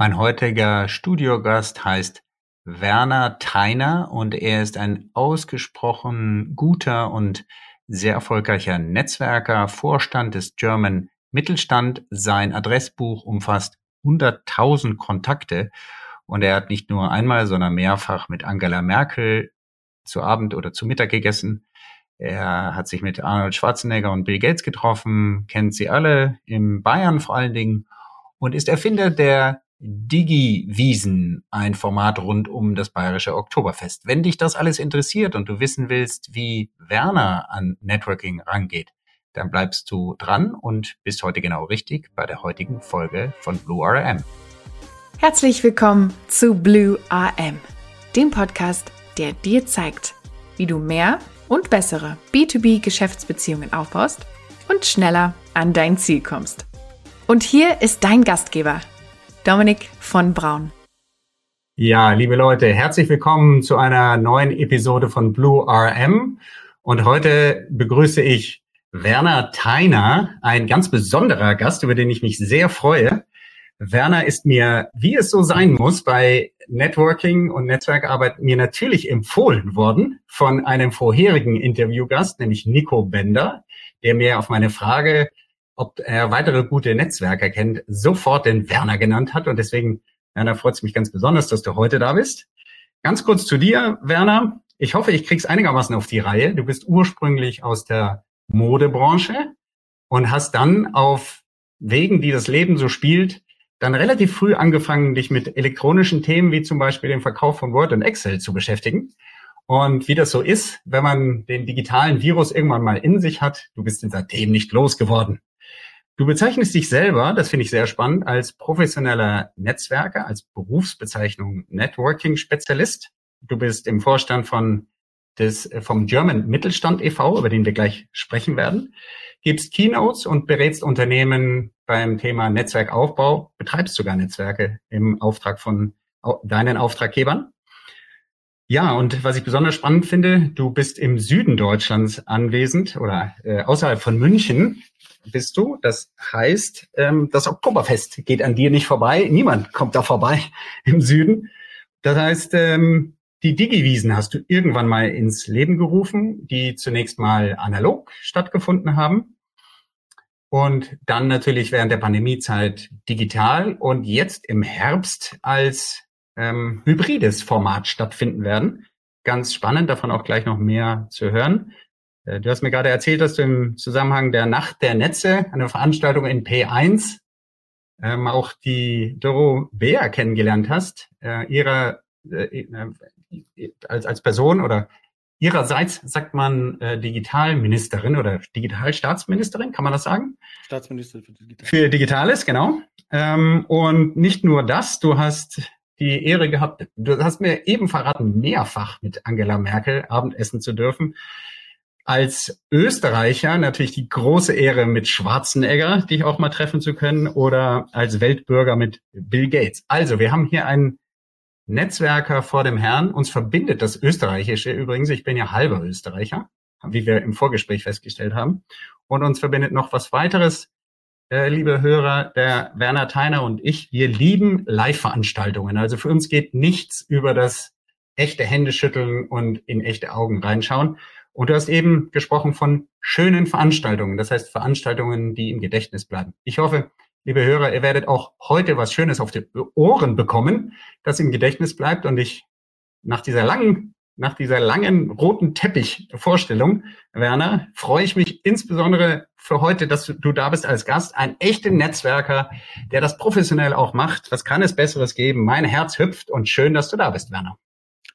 Mein heutiger Studiogast heißt Werner Theiner und er ist ein ausgesprochen guter und sehr erfolgreicher Netzwerker, Vorstand des German Mittelstand. Sein Adressbuch umfasst 100.000 Kontakte und er hat nicht nur einmal, sondern mehrfach mit Angela Merkel zu Abend oder zu Mittag gegessen. Er hat sich mit Arnold Schwarzenegger und Bill Gates getroffen, kennt sie alle, in Bayern vor allen Dingen und ist Erfinder der Digi-Wiesen, ein Format rund um das bayerische Oktoberfest. Wenn dich das alles interessiert und du wissen willst, wie Werner an Networking rangeht, dann bleibst du dran und bist heute genau richtig bei der heutigen Folge von Blue RM. Herzlich willkommen zu Blue RM, dem Podcast, der dir zeigt, wie du mehr und bessere B2B-Geschäftsbeziehungen aufbaust und schneller an dein Ziel kommst. Und hier ist dein Gastgeber, Dominik von Braun. Ja, liebe Leute, herzlich willkommen zu einer neuen Episode von Blue RM. Und heute begrüße ich Werner Theiner, ein ganz besonderer Gast, über den ich mich sehr freue. Werner ist mir, wie es so sein muss, bei Networking und Netzwerkarbeit mir natürlich empfohlen worden von einem vorherigen Interviewgast, nämlich Nico Bender, der mir auf meine Frage ob er weitere gute Netzwerke kennt, sofort den Werner genannt hat. Und deswegen, Werner, freut es mich ganz besonders, dass du heute da bist. Ganz kurz zu dir, Werner. Ich hoffe, ich krieg's einigermaßen auf die Reihe. Du bist ursprünglich aus der Modebranche und hast dann auf Wegen, die das Leben so spielt, dann relativ früh angefangen, dich mit elektronischen Themen wie zum Beispiel dem Verkauf von Word und Excel zu beschäftigen. Und wie das so ist, wenn man den digitalen Virus irgendwann mal in sich hat, du bist seitdem nicht losgeworden. Du bezeichnest dich selber, das finde ich sehr spannend, als professioneller Netzwerker, als Berufsbezeichnung Networking-Spezialist. Du bist im Vorstand von des, vom German Mittelstand e.V., über den wir gleich sprechen werden, gibst Keynotes und berätst Unternehmen beim Thema Netzwerkaufbau, betreibst sogar Netzwerke im Auftrag von deinen Auftraggebern. Ja, und was ich besonders spannend finde, du bist im Süden Deutschlands anwesend oder äh, außerhalb von München bist du. Das heißt, ähm, das Oktoberfest geht an dir nicht vorbei. Niemand kommt da vorbei im Süden. Das heißt, ähm, die Digiwiesen hast du irgendwann mal ins Leben gerufen, die zunächst mal analog stattgefunden haben und dann natürlich während der Pandemiezeit digital und jetzt im Herbst als ähm, hybrides Format stattfinden werden. Ganz spannend, davon auch gleich noch mehr zu hören. Äh, du hast mir gerade erzählt, dass du im Zusammenhang der Nacht der Netze, eine Veranstaltung in P1, ähm, auch die Doro Bea kennengelernt hast, äh, ihrer äh, äh, als, als Person oder ihrerseits sagt man äh, Digitalministerin oder Digitalstaatsministerin, kann man das sagen? Staatsministerin für Digitales. Für Digitales, genau. Ähm, und nicht nur das, du hast die Ehre gehabt, du hast mir eben verraten, mehrfach mit Angela Merkel Abendessen zu dürfen als Österreicher natürlich die große Ehre mit Schwarzenegger, dich auch mal treffen zu können, oder als Weltbürger mit Bill Gates. Also, wir haben hier einen Netzwerker vor dem Herrn. Uns verbindet das Österreichische übrigens. Ich bin ja halber Österreicher, wie wir im Vorgespräch festgestellt haben. Und uns verbindet noch was weiteres. Äh, liebe Hörer, der Werner Theiner und ich, wir lieben Live-Veranstaltungen. Also für uns geht nichts über das echte Händeschütteln und in echte Augen reinschauen. Und du hast eben gesprochen von schönen Veranstaltungen, das heißt Veranstaltungen, die im Gedächtnis bleiben. Ich hoffe, liebe Hörer, ihr werdet auch heute was Schönes auf die Ohren bekommen, das im Gedächtnis bleibt und ich nach dieser langen, nach dieser langen roten Teppich-Vorstellung, Werner, freue ich mich insbesondere für heute, dass du da bist als Gast, ein echter Netzwerker, der das professionell auch macht. Was kann es Besseres geben? Mein Herz hüpft und schön, dass du da bist, Werner.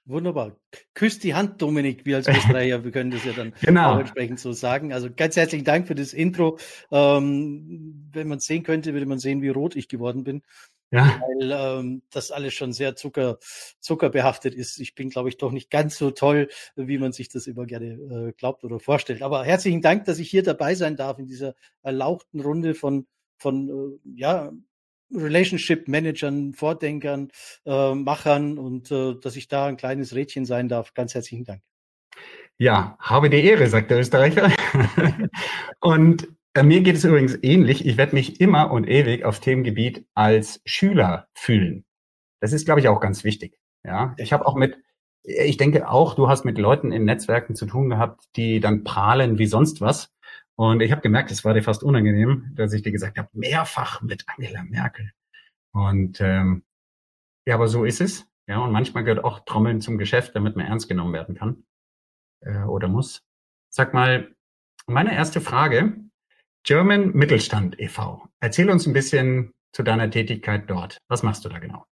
Wunderbar. Küsst die Hand, Dominik, wir als Österreicher, wir können das ja dann genau. auch entsprechend so sagen. Also ganz herzlichen Dank für das Intro. Ähm, wenn man es sehen könnte, würde man sehen, wie rot ich geworden bin. Ja. Weil ähm, das alles schon sehr Zucker, zuckerbehaftet ist. Ich bin, glaube ich, doch nicht ganz so toll, wie man sich das immer gerne äh, glaubt oder vorstellt. Aber herzlichen Dank, dass ich hier dabei sein darf in dieser erlauchten Runde von, von äh, ja, Relationship Managern, Vordenkern, äh, Machern und äh, dass ich da ein kleines Rädchen sein darf. Ganz herzlichen Dank. Ja, habe die Ehre, sagt der Österreicher. und mir geht es übrigens ähnlich. Ich werde mich immer und ewig auf Themengebiet als Schüler fühlen. Das ist, glaube ich, auch ganz wichtig. Ja, ich habe auch mit, ich denke auch, du hast mit Leuten in Netzwerken zu tun gehabt, die dann prahlen wie sonst was. Und ich habe gemerkt, es war dir fast unangenehm, dass ich dir gesagt habe, mehrfach mit Angela Merkel. Und ähm, ja, aber so ist es. Ja, und manchmal gehört auch Trommeln zum Geschäft, damit man ernst genommen werden kann äh, oder muss. Sag mal, meine erste Frage, German Mittelstand e.V. Erzähl uns ein bisschen zu deiner Tätigkeit dort. Was machst du da genau?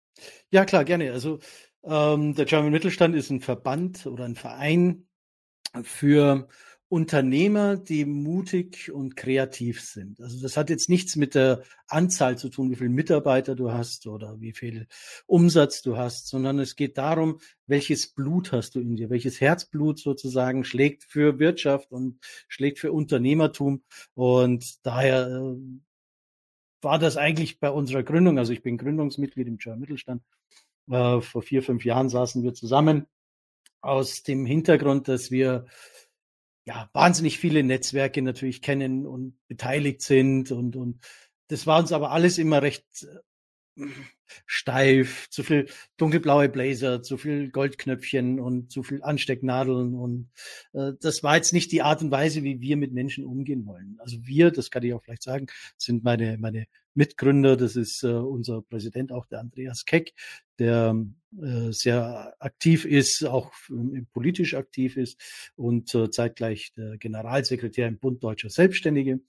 Ja, klar, gerne. Also ähm, der German Mittelstand ist ein Verband oder ein Verein für Unternehmer, die mutig und kreativ sind. Also das hat jetzt nichts mit der Anzahl zu tun, wie viele Mitarbeiter du hast oder wie viel Umsatz du hast, sondern es geht darum, welches Blut hast du in dir, welches Herzblut sozusagen schlägt für Wirtschaft und schlägt für Unternehmertum. Und daher äh, war das eigentlich bei unserer Gründung, also ich bin Gründungsmitglied im German Mittelstand, äh, vor vier, fünf Jahren saßen wir zusammen aus dem Hintergrund, dass wir ja, wahnsinnig viele Netzwerke natürlich kennen und beteiligt sind und, und das war uns aber alles immer recht äh, steif, zu viel dunkelblaue Blazer, zu viel Goldknöpfchen und zu viel Anstecknadeln und äh, das war jetzt nicht die Art und Weise, wie wir mit Menschen umgehen wollen. Also wir, das kann ich auch vielleicht sagen, sind meine meine Mitgründer, das ist äh, unser Präsident auch der Andreas Keck, der äh, sehr aktiv ist, auch äh, politisch aktiv ist und äh, zeitgleich der Generalsekretär im Bund Deutscher Selbstständige.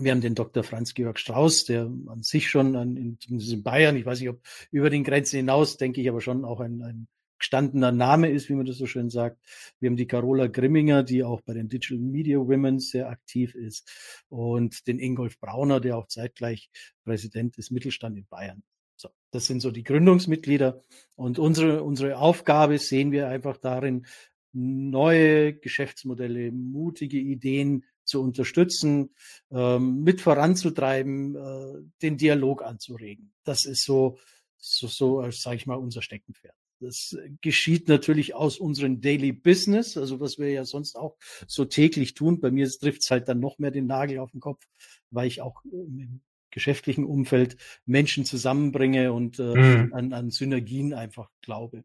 Wir haben den Dr. Franz Georg Strauß, der an sich schon an, in, in Bayern, ich weiß nicht, ob über den Grenzen hinaus, denke ich aber schon auch ein, ein gestandener Name ist, wie man das so schön sagt. Wir haben die Carola Grimminger, die auch bei den Digital Media Women sehr aktiv ist und den Ingolf Brauner, der auch zeitgleich Präsident des Mittelstand in Bayern. So, das sind so die Gründungsmitglieder und unsere, unsere Aufgabe sehen wir einfach darin, neue Geschäftsmodelle, mutige Ideen zu unterstützen, ähm, mit voranzutreiben, äh, den Dialog anzuregen. Das ist so, so, so sage ich mal, unser Steckenpferd. Das geschieht natürlich aus unserem Daily Business, also was wir ja sonst auch so täglich tun. Bei mir trifft es halt dann noch mehr den Nagel auf den Kopf, weil ich auch im geschäftlichen Umfeld Menschen zusammenbringe und äh, mhm. an, an Synergien einfach glaube.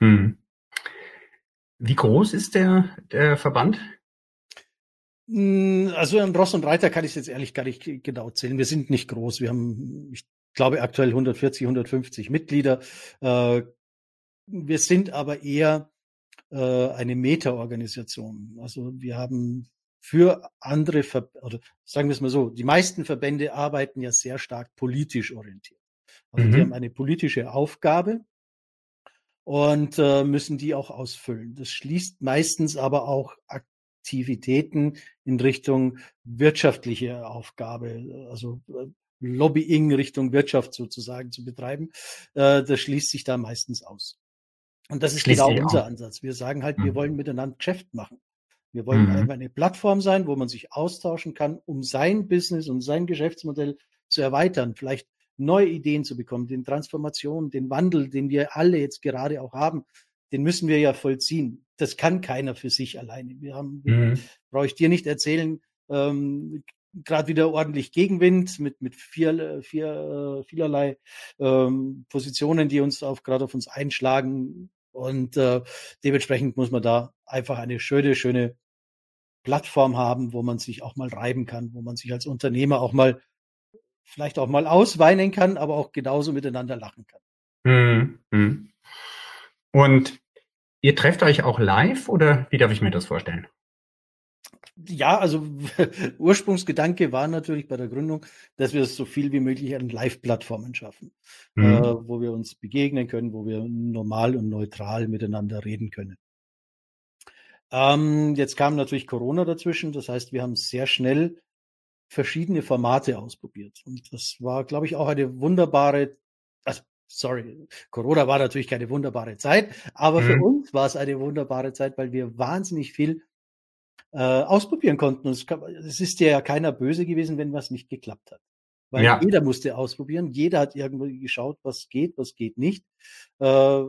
Mhm. Wie groß ist der, der Verband? Hm, also an Ross und Reiter kann ich jetzt ehrlich gar nicht genau zählen. Wir sind nicht groß. Wir haben, ich glaube, aktuell 140, 150 Mitglieder. Äh, wir sind aber eher äh, eine Meta-Organisation. Also wir haben für andere, Ver oder sagen wir es mal so, die meisten Verbände arbeiten ja sehr stark politisch orientiert. Also mhm. die haben eine politische Aufgabe und äh, müssen die auch ausfüllen. Das schließt meistens aber auch Aktivitäten in Richtung wirtschaftliche Aufgabe, also äh, Lobbying Richtung Wirtschaft sozusagen zu betreiben. Äh, das schließt sich da meistens aus. Und das ist Schließt genau unser auch. Ansatz. Wir sagen halt, mhm. wir wollen miteinander Geschäft machen. Wir wollen mhm. einfach eine Plattform sein, wo man sich austauschen kann, um sein Business und sein Geschäftsmodell zu erweitern, vielleicht neue Ideen zu bekommen, den Transformation, den Wandel, den wir alle jetzt gerade auch haben, den müssen wir ja vollziehen. Das kann keiner für sich alleine. Wir haben, mhm. brauche ich dir nicht erzählen, ähm, gerade wieder ordentlich Gegenwind mit mit vier, vier vielerlei ähm, Positionen, die uns auf gerade auf uns einschlagen. Und äh, dementsprechend muss man da einfach eine schöne, schöne Plattform haben, wo man sich auch mal reiben kann, wo man sich als Unternehmer auch mal vielleicht auch mal ausweinen kann, aber auch genauso miteinander lachen kann. Mhm. Und ihr trefft euch auch live oder wie darf ich mir das vorstellen? Ja, also Ursprungsgedanke war natürlich bei der Gründung, dass wir so viel wie möglich an Live-Plattformen schaffen, mhm. äh, wo wir uns begegnen können, wo wir normal und neutral miteinander reden können. Ähm, jetzt kam natürlich Corona dazwischen, das heißt, wir haben sehr schnell verschiedene Formate ausprobiert. Und das war, glaube ich, auch eine wunderbare, also sorry, Corona war natürlich keine wunderbare Zeit, aber mhm. für uns war es eine wunderbare Zeit, weil wir wahnsinnig viel äh, ausprobieren konnten. Und es, kann, es ist ja keiner böse gewesen, wenn was nicht geklappt hat. Weil ja. jeder musste ausprobieren, jeder hat irgendwie geschaut, was geht, was geht nicht. Äh,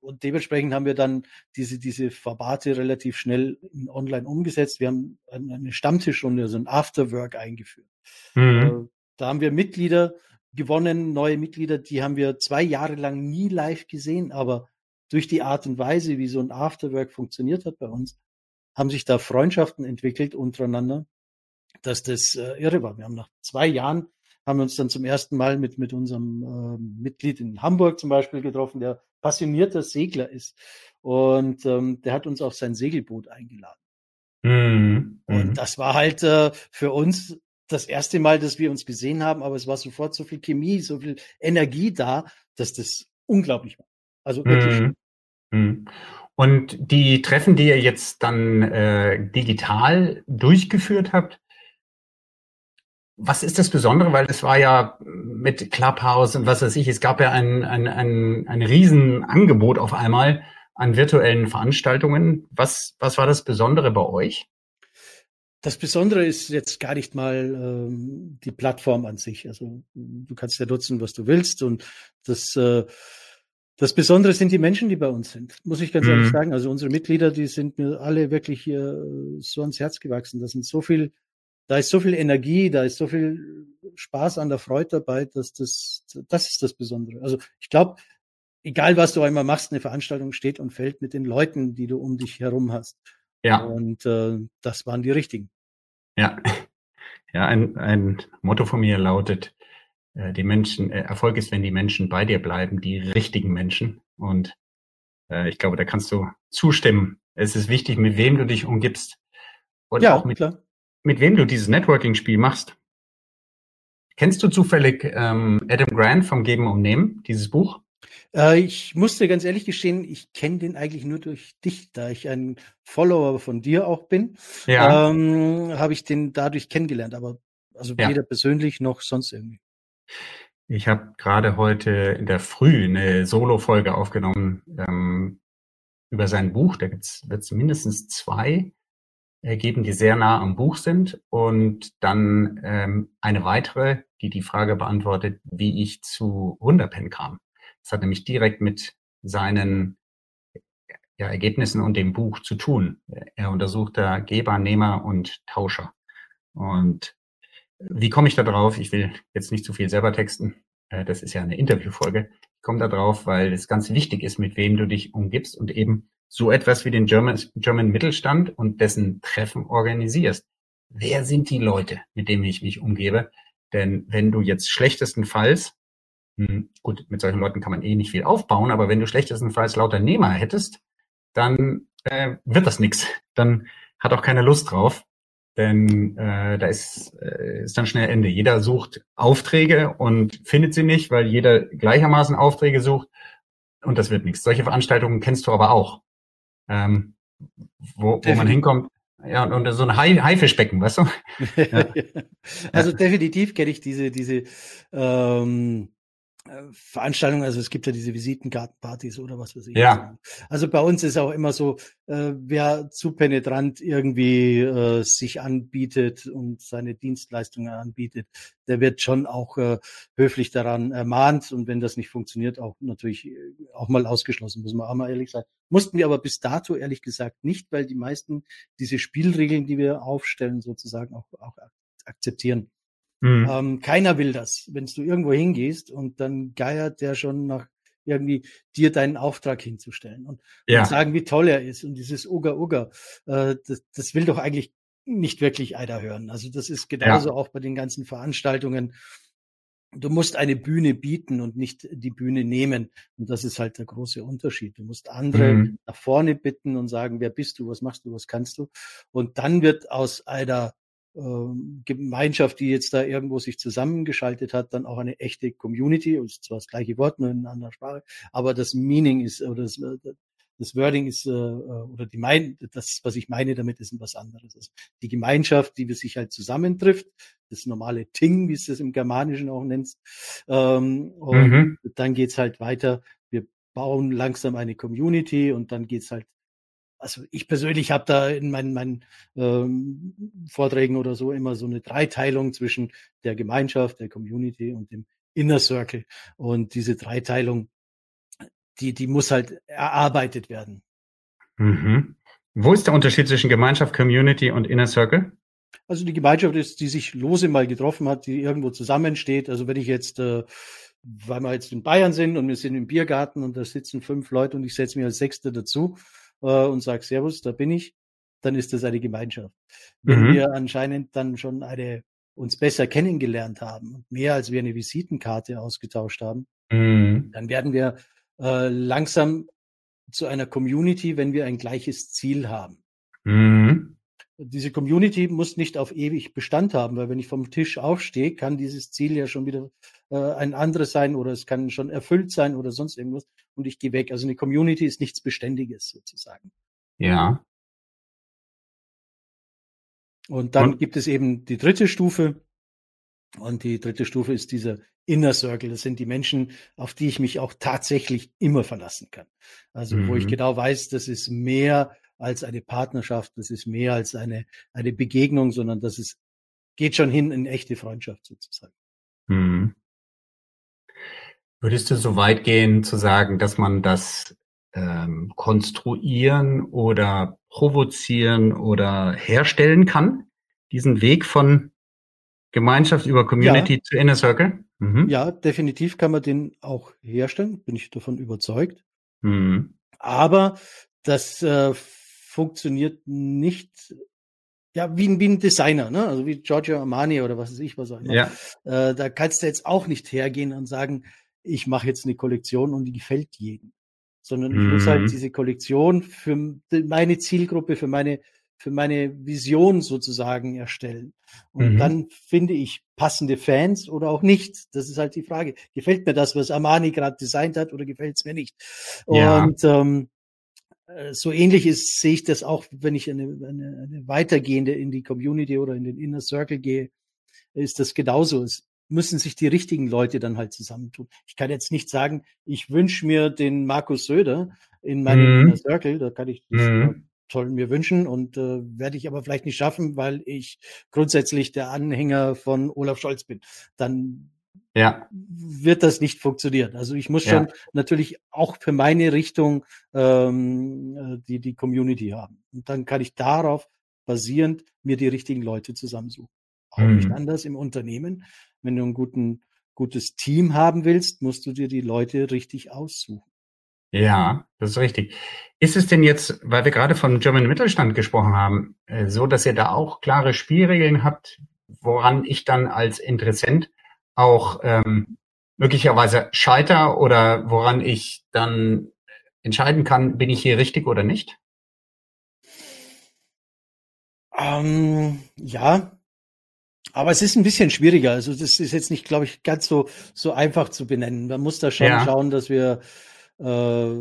und dementsprechend haben wir dann diese, diese Verbate relativ schnell online umgesetzt. Wir haben eine Stammtischrunde, also ein Afterwork eingeführt. Mhm. Äh, da haben wir Mitglieder gewonnen, neue Mitglieder, die haben wir zwei Jahre lang nie live gesehen, aber durch die Art und Weise, wie so ein Afterwork funktioniert hat bei uns, haben sich da Freundschaften entwickelt untereinander, dass das äh, irre war. Wir haben nach zwei Jahren haben wir uns dann zum ersten Mal mit, mit unserem äh, Mitglied in Hamburg zum Beispiel getroffen, der passionierter Segler ist. Und ähm, der hat uns auf sein Segelboot eingeladen. Mhm. Und mhm. das war halt äh, für uns das erste Mal, dass wir uns gesehen haben, aber es war sofort so viel Chemie, so viel Energie da, dass das unglaublich war. Also wirklich. Mhm. Mhm. Und die Treffen, die ihr jetzt dann äh, digital durchgeführt habt, was ist das Besondere? Weil es war ja mit Clubhouse und was weiß ich, es gab ja ein, ein, ein, ein Riesenangebot auf einmal an virtuellen Veranstaltungen. Was, was war das Besondere bei euch? Das Besondere ist jetzt gar nicht mal ähm, die Plattform an sich. Also du kannst ja nutzen, was du willst. Und das, äh, das Besondere sind die Menschen, die bei uns sind, muss ich ganz mhm. ehrlich sagen. Also unsere Mitglieder, die sind mir alle wirklich hier so ans Herz gewachsen. Das sind so viel da ist so viel Energie, da ist so viel Spaß an der Freude dabei, dass das, das ist das Besondere. Also ich glaube, egal was du einmal machst, eine Veranstaltung steht und fällt mit den Leuten, die du um dich herum hast. Ja. Und äh, das waren die richtigen. Ja. Ja, ein, ein Motto von mir lautet, äh, die Menschen, äh, Erfolg ist, wenn die Menschen bei dir bleiben, die richtigen Menschen. Und äh, ich glaube, da kannst du zustimmen. Es ist wichtig, mit wem du dich umgibst. Und ja, auch mit, klar mit wem du dieses Networking-Spiel machst. Kennst du zufällig ähm, Adam Grant vom Geben und Nehmen, dieses Buch? Äh, ich musste ganz ehrlich gestehen, ich kenne den eigentlich nur durch dich, da ich ein Follower von dir auch bin. Ja. Ähm, Habe ich den dadurch kennengelernt, aber also ja. weder persönlich noch sonst irgendwie. Ich habe gerade heute in der Früh eine Solo-Folge aufgenommen ähm, über sein Buch. Da wird es mindestens zwei geben, die sehr nah am Buch sind und dann ähm, eine weitere, die die Frage beantwortet, wie ich zu Wunderpen kam. Das hat nämlich direkt mit seinen ja, Ergebnissen und dem Buch zu tun. Er untersucht da Geber, Nehmer und Tauscher. Und wie komme ich da drauf? Ich will jetzt nicht zu viel selber texten. Äh, das ist ja eine Interviewfolge. Ich komme da drauf, weil es ganz wichtig ist, mit wem du dich umgibst und eben so etwas wie den German, German Mittelstand und dessen Treffen organisierst. Wer sind die Leute, mit denen ich mich umgebe? Denn wenn du jetzt schlechtestenfalls, hm, gut, mit solchen Leuten kann man eh nicht viel aufbauen, aber wenn du schlechtestenfalls lauter Nehmer hättest, dann äh, wird das nix. Dann hat auch keine Lust drauf, denn äh, da ist, äh, ist dann schnell Ende. Jeder sucht Aufträge und findet sie nicht, weil jeder gleichermaßen Aufträge sucht und das wird nichts. Solche Veranstaltungen kennst du aber auch ähm, wo, wo man hinkommt. Ja, und, und so ein Haifischbecken, weißt du? Ja. also definitiv kenne ich diese, diese ähm, äh, Veranstaltungen, also es gibt ja diese Visitenkartenpartys oder was weiß ich. Ja. Also bei uns ist auch immer so, äh, wer zu penetrant irgendwie äh, sich anbietet und seine Dienstleistungen anbietet, der wird schon auch äh, höflich daran ermahnt und wenn das nicht funktioniert, auch natürlich äh, auch mal ausgeschlossen, muss man auch mal ehrlich sein. Mussten wir aber bis dato ehrlich gesagt nicht, weil die meisten diese Spielregeln, die wir aufstellen, sozusagen auch, auch akzeptieren. Mhm. Ähm, keiner will das, wenn du irgendwo hingehst und dann geiert der schon nach irgendwie dir deinen Auftrag hinzustellen und, ja. und sagen, wie toll er ist. Und dieses Uga Uga, äh, das, das will doch eigentlich nicht wirklich einer hören. Also das ist genauso ja. auch bei den ganzen Veranstaltungen. Du musst eine Bühne bieten und nicht die Bühne nehmen. Und das ist halt der große Unterschied. Du musst andere mhm. nach vorne bitten und sagen, wer bist du, was machst du, was kannst du. Und dann wird aus einer Gemeinschaft, die jetzt da irgendwo sich zusammengeschaltet hat, dann auch eine echte Community, ist zwar das gleiche Wort, nur in einer anderen Sprache, aber das Meaning ist, oder das, äh, das Wording ist, äh, oder die mein, das, was ich meine damit, ist was anderes. Also die Gemeinschaft, die sich halt zusammentrifft, das normale Ting, wie es das im Germanischen auch nennst, ähm, und mhm. dann geht's halt weiter. Wir bauen langsam eine Community und dann geht's halt also ich persönlich habe da in meinen, meinen ähm, Vorträgen oder so immer so eine Dreiteilung zwischen der Gemeinschaft, der Community und dem Inner Circle. Und diese Dreiteilung, die, die muss halt erarbeitet werden. Mhm. Wo ist der Unterschied zwischen Gemeinschaft, Community und Inner Circle? Also die Gemeinschaft ist, die sich lose mal getroffen hat, die irgendwo zusammensteht. Also wenn ich jetzt, äh, weil wir jetzt in Bayern sind und wir sind im Biergarten und da sitzen fünf Leute und ich setze mich als Sechster dazu äh, und sage Servus, da bin ich, dann ist das eine Gemeinschaft. Wenn mhm. wir anscheinend dann schon eine uns besser kennengelernt haben und mehr als wir eine Visitenkarte ausgetauscht haben, mhm. dann werden wir äh, langsam zu einer Community, wenn wir ein gleiches Ziel haben. Mhm. Diese Community muss nicht auf ewig Bestand haben, weil wenn ich vom Tisch aufstehe, kann dieses Ziel ja schon wieder äh, ein anderes sein oder es kann schon erfüllt sein oder sonst irgendwas und ich gehe weg. Also eine Community ist nichts Beständiges sozusagen. Ja. Und dann und? gibt es eben die dritte Stufe. Und die dritte Stufe ist dieser Inner Circle. Das sind die Menschen, auf die ich mich auch tatsächlich immer verlassen kann. Also mhm. wo ich mhm. genau weiß, das ist mehr als eine Partnerschaft, das ist mehr als eine, eine Begegnung, sondern das ist, geht schon hin in echte Freundschaft sozusagen. Mhm. Würdest du so weit gehen zu sagen, dass man das ähm, konstruieren oder provozieren oder herstellen kann? Diesen Weg von Gemeinschaft über Community ja. zu Inner Circle? Mhm. Ja, definitiv kann man den auch herstellen, bin ich davon überzeugt. Mhm. Aber das äh, funktioniert nicht ja, wie, wie ein Designer, ne? Also wie Giorgio Armani oder was weiß ich, was auch immer. Ja. Äh, da kannst du jetzt auch nicht hergehen und sagen, ich mache jetzt eine Kollektion und die gefällt jedem. Sondern ich muss halt mhm. diese Kollektion für meine Zielgruppe, für meine für meine Vision sozusagen erstellen. Und mhm. dann finde ich passende Fans oder auch nicht. Das ist halt die Frage. Gefällt mir das, was Armani gerade designt hat, oder gefällt es mir nicht? Ja. Und ähm, äh, so ähnlich ist, sehe ich das auch, wenn ich eine, eine, eine weitergehende in die Community oder in den Inner Circle gehe, ist das genauso. Es müssen sich die richtigen Leute dann halt zusammentun. Ich kann jetzt nicht sagen, ich wünsche mir den Markus Söder in meinem mhm. Inner Circle, da kann ich das mhm toll mir wünschen und äh, werde ich aber vielleicht nicht schaffen, weil ich grundsätzlich der Anhänger von Olaf Scholz bin. Dann ja. wird das nicht funktionieren. Also ich muss schon natürlich auch für meine Richtung ähm, äh, die, die Community haben. Und dann kann ich darauf basierend mir die richtigen Leute zusammensuchen. Auch mhm. nicht anders im Unternehmen. Wenn du ein guten, gutes Team haben willst, musst du dir die Leute richtig aussuchen. Ja, das ist richtig. Ist es denn jetzt, weil wir gerade von German Mittelstand gesprochen haben, äh, so, dass ihr da auch klare Spielregeln habt, woran ich dann als Interessent auch ähm, möglicherweise scheiter oder woran ich dann entscheiden kann, bin ich hier richtig oder nicht? Ähm, ja, aber es ist ein bisschen schwieriger. Also das ist jetzt nicht, glaube ich, ganz so so einfach zu benennen. Man muss da schon ja. schauen, dass wir äh,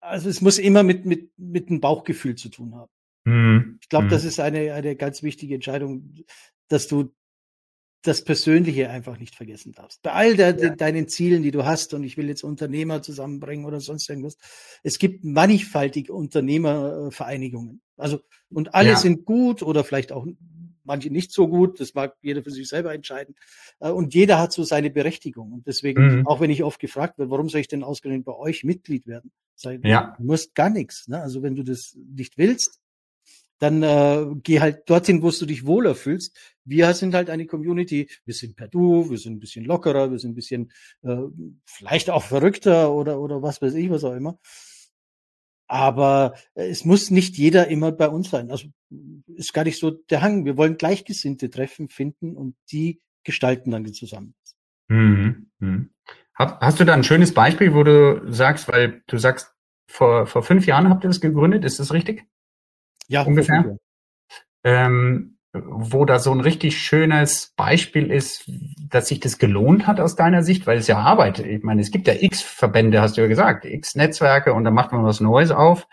also es muss immer mit, mit, mit einem Bauchgefühl zu tun haben. Mhm. Ich glaube, mhm. das ist eine, eine ganz wichtige Entscheidung, dass du das Persönliche einfach nicht vergessen darfst. Bei all der, ja. deinen Zielen, die du hast, und ich will jetzt Unternehmer zusammenbringen oder sonst irgendwas. Es gibt mannigfaltige Unternehmervereinigungen. Also, und alle ja. sind gut oder vielleicht auch manche nicht so gut. Das mag jeder für sich selber entscheiden. Äh, und jeder hat so seine Berechtigung. Und deswegen, mhm. auch wenn ich oft gefragt werde, warum soll ich denn ausgerechnet bei euch Mitglied werden? Sag, ja. Du musst gar nichts. Ne? Also wenn du das nicht willst, dann äh, geh halt dorthin, wo du dich wohler fühlst. Wir sind halt eine Community, wir sind per Du, wir sind ein bisschen lockerer, wir sind ein bisschen äh, vielleicht auch verrückter oder, oder was weiß ich, was auch immer. Aber äh, es muss nicht jeder immer bei uns sein. Also ist gar nicht so der Hang. Wir wollen Gleichgesinnte treffen, finden und die gestalten dann zusammen. Mhm. Mhm. Hast du da ein schönes Beispiel, wo du sagst, weil du sagst, vor, vor fünf Jahren habt ihr das gegründet, ist das richtig? Ja, ungefähr. Ähm, wo da so ein richtig schönes Beispiel ist, dass sich das gelohnt hat aus deiner Sicht, weil es ja Arbeit, ich meine, es gibt ja x Verbände, hast du ja gesagt, x Netzwerke und dann macht man was Neues auf.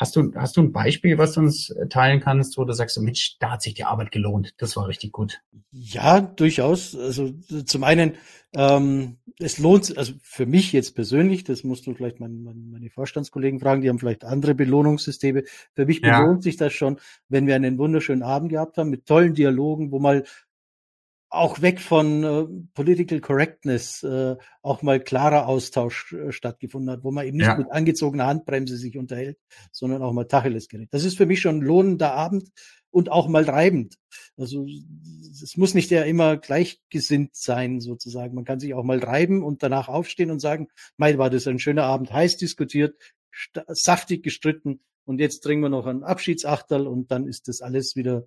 Hast du, hast du ein Beispiel, was du uns teilen kannst, wo du sagst, Mensch, da hat sich die Arbeit gelohnt. Das war richtig gut. Ja, durchaus. Also zum einen, ähm, es lohnt, also für mich jetzt persönlich, das musst du vielleicht mein, mein, meine Vorstandskollegen fragen, die haben vielleicht andere Belohnungssysteme. Für mich ja. belohnt sich das schon, wenn wir einen wunderschönen Abend gehabt haben mit tollen Dialogen, wo mal auch weg von äh, Political Correctness äh, auch mal klarer Austausch äh, stattgefunden hat, wo man eben nicht ja. mit angezogener Handbremse sich unterhält, sondern auch mal Tacheles gerät. Das ist für mich schon ein lohnender Abend und auch mal reibend. Also es muss nicht ja immer gleichgesinnt sein, sozusagen. Man kann sich auch mal reiben und danach aufstehen und sagen, mein, war das ein schöner Abend, heiß diskutiert, saftig gestritten und jetzt trinken wir noch ein Abschiedsachterl und dann ist das alles wieder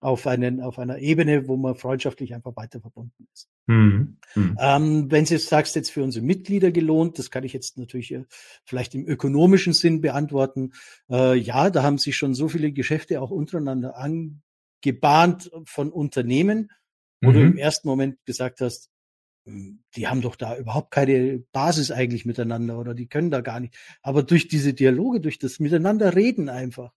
auf, einen, auf einer Ebene, wo man freundschaftlich einfach weiter verbunden ist. Mhm. Mhm. Ähm, wenn Sie jetzt sagst, jetzt für unsere Mitglieder gelohnt, das kann ich jetzt natürlich äh, vielleicht im ökonomischen Sinn beantworten. Äh, ja, da haben sich schon so viele Geschäfte auch untereinander angebahnt von Unternehmen, wo mhm. du im ersten Moment gesagt hast, hm, die haben doch da überhaupt keine Basis eigentlich miteinander oder die können da gar nicht. Aber durch diese Dialoge, durch das Miteinander reden einfach,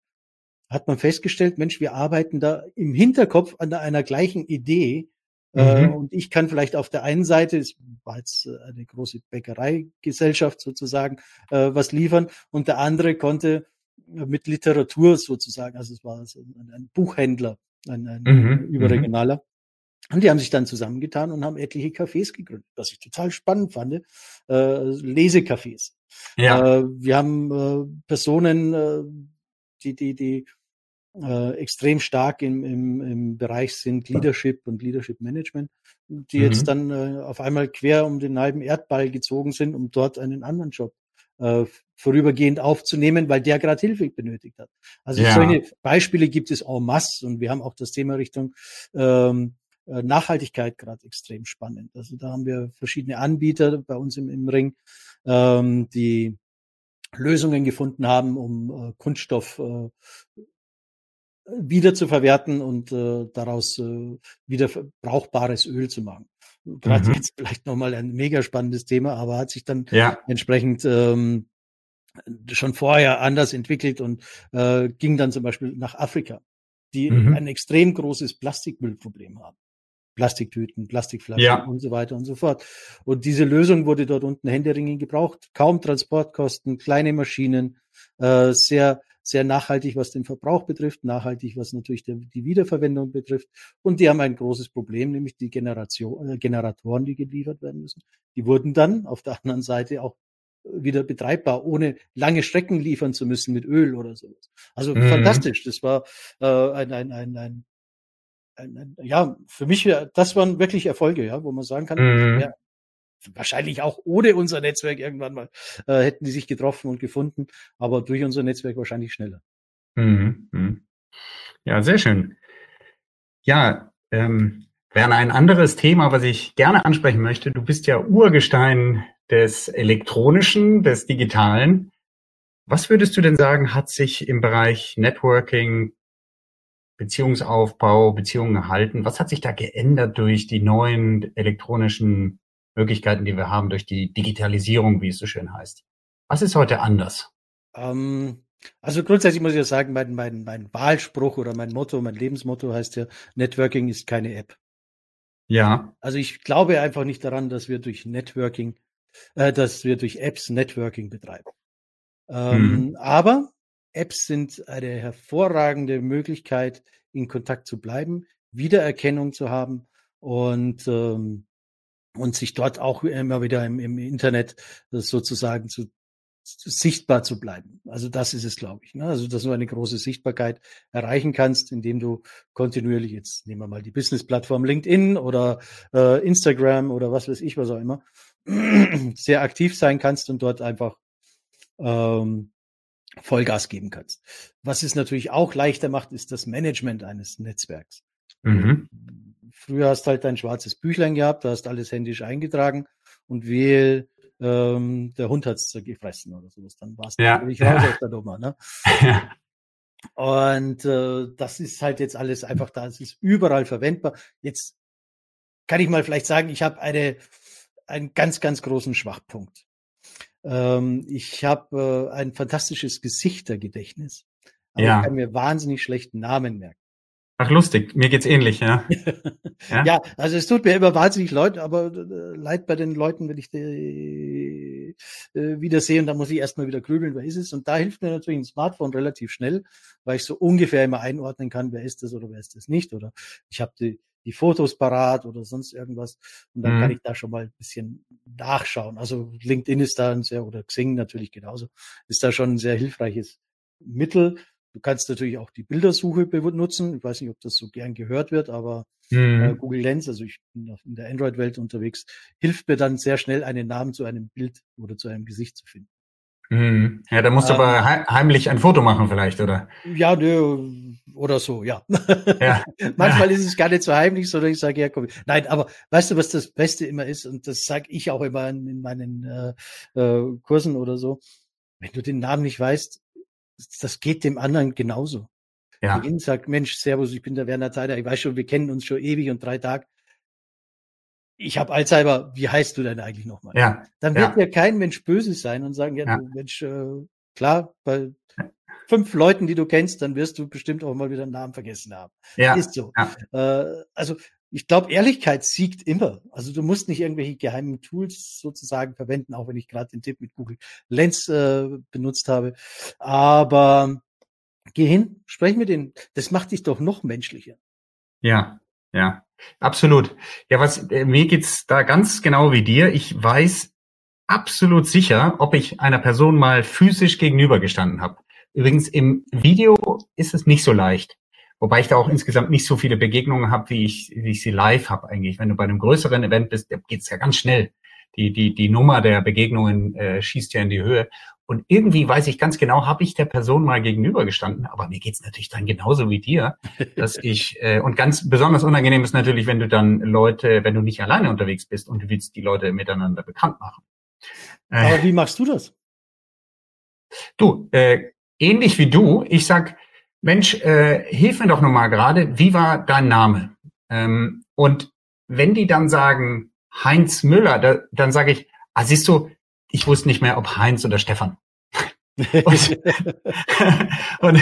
hat man festgestellt, Mensch, wir arbeiten da im Hinterkopf an einer gleichen Idee. Äh, mhm. und ich kann vielleicht auf der einen Seite, es war jetzt eine große Bäckereigesellschaft sozusagen, äh, was liefern und der andere konnte mit Literatur sozusagen, also es war ein, Buchhändler, ein, ein mhm. überregionaler. Mhm. Und die haben sich dann zusammengetan und haben etliche Cafés gegründet, was ich total spannend fand, äh, Lesecafés. Ja. Äh, wir haben äh, Personen, äh, die, die, die äh, extrem stark im, im, im Bereich sind Leadership und Leadership Management, die mhm. jetzt dann äh, auf einmal quer um den halben Erdball gezogen sind, um dort einen anderen Job äh, vorübergehend aufzunehmen, weil der gerade Hilfe benötigt hat. Also ja. solche Beispiele gibt es en masse und wir haben auch das Thema Richtung ähm, äh, Nachhaltigkeit gerade extrem spannend. Also da haben wir verschiedene Anbieter bei uns im, im Ring, ähm, die Lösungen gefunden haben, um äh, Kunststoff äh, wieder zu verwerten und äh, daraus äh, wieder brauchbares Öl zu machen. Gerade mhm. jetzt vielleicht nochmal ein mega spannendes Thema, aber hat sich dann ja. entsprechend ähm, schon vorher anders entwickelt und äh, ging dann zum Beispiel nach Afrika, die mhm. ein extrem großes Plastikmüllproblem haben. Plastiktüten, Plastikflaschen ja. und so weiter und so fort. Und diese Lösung wurde dort unten händeringend gebraucht. Kaum Transportkosten, kleine Maschinen, äh, sehr sehr nachhaltig, was den Verbrauch betrifft, nachhaltig, was natürlich der, die Wiederverwendung betrifft. Und die haben ein großes Problem, nämlich die Generation, äh, Generatoren, die geliefert werden müssen. Die wurden dann auf der anderen Seite auch wieder betreibbar, ohne lange Strecken liefern zu müssen mit Öl oder sowas. Also mhm. fantastisch. Das war äh, ein, ein, ein, ein, ja, für mich, das waren wirklich Erfolge, ja, wo man sagen kann, mhm. ja, wahrscheinlich auch ohne unser Netzwerk irgendwann mal äh, hätten die sich getroffen und gefunden, aber durch unser Netzwerk wahrscheinlich schneller. Mhm. mhm. Ja, sehr schön. Ja, ähm, wäre ein anderes Thema, was ich gerne ansprechen möchte. Du bist ja Urgestein des Elektronischen, des Digitalen. Was würdest du denn sagen, hat sich im Bereich Networking, Beziehungsaufbau, Beziehungen erhalten? Was hat sich da geändert durch die neuen elektronischen Möglichkeiten, die wir haben durch die Digitalisierung, wie es so schön heißt. Was ist heute anders? Ähm, also grundsätzlich muss ich ja sagen, mein, mein, mein Wahlspruch oder mein Motto, mein Lebensmotto heißt ja, Networking ist keine App. Ja. Also ich glaube einfach nicht daran, dass wir durch Networking, äh, dass wir durch Apps Networking betreiben. Ähm, mhm. Aber Apps sind eine hervorragende Möglichkeit, in Kontakt zu bleiben, Wiedererkennung zu haben und ähm, und sich dort auch immer wieder im, im Internet sozusagen zu, zu, sichtbar zu bleiben. Also das ist es, glaube ich. Ne? Also dass du eine große Sichtbarkeit erreichen kannst, indem du kontinuierlich jetzt nehmen wir mal die Business-Plattform LinkedIn oder äh, Instagram oder was weiß ich was auch immer sehr aktiv sein kannst und dort einfach ähm, Vollgas geben kannst. Was es natürlich auch leichter macht, ist das Management eines Netzwerks. Mhm. Früher hast du halt ein schwarzes Büchlein gehabt, da hast alles händisch eingetragen und wehe, ähm, der Hund hat's gefressen oder sowas. Dann warst du ja. natürlich raus aus der Nummer. Ne? Ja. Und äh, das ist halt jetzt alles einfach da. Es ist überall verwendbar. Jetzt kann ich mal vielleicht sagen, ich habe eine einen ganz, ganz großen Schwachpunkt. Ähm, ich habe äh, ein fantastisches Gesichtergedächtnis, aber ja. ich kann mir wahnsinnig schlechten Namen merken. Ach, lustig. Mir geht's ähnlich, ja. ja? ja, also es tut mir immer wahnsinnig leid, aber äh, leid bei den Leuten, wenn ich die äh, wieder sehe und dann muss ich erstmal wieder grübeln, wer ist es? Und da hilft mir natürlich ein Smartphone relativ schnell, weil ich so ungefähr immer einordnen kann, wer ist das oder wer ist das nicht. Oder ich habe die, die Fotos parat oder sonst irgendwas. Und dann mhm. kann ich da schon mal ein bisschen nachschauen. Also LinkedIn ist da ein sehr, oder Xing natürlich genauso, ist da schon ein sehr hilfreiches Mittel. Du kannst natürlich auch die Bildersuche benutzen. Ich weiß nicht, ob das so gern gehört wird, aber mhm. äh, Google Lens, also ich bin in der Android-Welt unterwegs, hilft mir dann sehr schnell, einen Namen zu einem Bild oder zu einem Gesicht zu finden. Mhm. Ja, da musst du ähm, aber heimlich ein Foto machen vielleicht, oder? Ja, nö, oder so, ja. ja. Manchmal ja. ist es gar nicht so heimlich, sondern ich sage, ja, komm. Nein, aber weißt du, was das Beste immer ist? Und das sage ich auch immer in, in meinen äh, äh, Kursen oder so. Wenn du den Namen nicht weißt, das geht dem anderen genauso. Ja. Beginn sagt, Mensch, Servus, ich bin der Werner Zeider, ich weiß schon, wir kennen uns schon ewig und drei Tage. Ich habe Alzheimer, wie heißt du denn eigentlich nochmal? Ja. Dann wird ja. mir kein Mensch böse sein und sagen, ja, ja. Du, Mensch, äh, klar, bei fünf Leuten, die du kennst, dann wirst du bestimmt auch mal wieder einen Namen vergessen haben. Ja. Ist so. Ja. Äh, also ich glaube, Ehrlichkeit siegt immer. Also du musst nicht irgendwelche geheimen Tools sozusagen verwenden, auch wenn ich gerade den Tipp mit Google Lens äh, benutzt habe. Aber geh hin, sprech mit denen. Das macht dich doch noch menschlicher. Ja, ja, absolut. Ja, was äh, mir geht's da ganz genau wie dir. Ich weiß absolut sicher, ob ich einer Person mal physisch gegenübergestanden habe. Übrigens im Video ist es nicht so leicht. Wobei ich da auch insgesamt nicht so viele Begegnungen habe, wie ich, wie ich sie live habe eigentlich. Wenn du bei einem größeren Event bist, da geht's ja ganz schnell. Die, die, die Nummer der Begegnungen äh, schießt ja in die Höhe. Und irgendwie weiß ich ganz genau, habe ich der Person mal gegenübergestanden, aber mir geht's natürlich dann genauso wie dir, dass ich, äh, und ganz besonders unangenehm ist natürlich, wenn du dann Leute, wenn du nicht alleine unterwegs bist und du willst die Leute miteinander bekannt machen. Äh, aber wie machst du das? Du, äh, ähnlich wie du, ich sag, Mensch, äh, hilf mir doch nochmal gerade, wie war dein Name? Ähm, und wenn die dann sagen Heinz Müller, da, dann sage ich, ah, siehst du, ich wusste nicht mehr, ob Heinz oder Stefan. und, und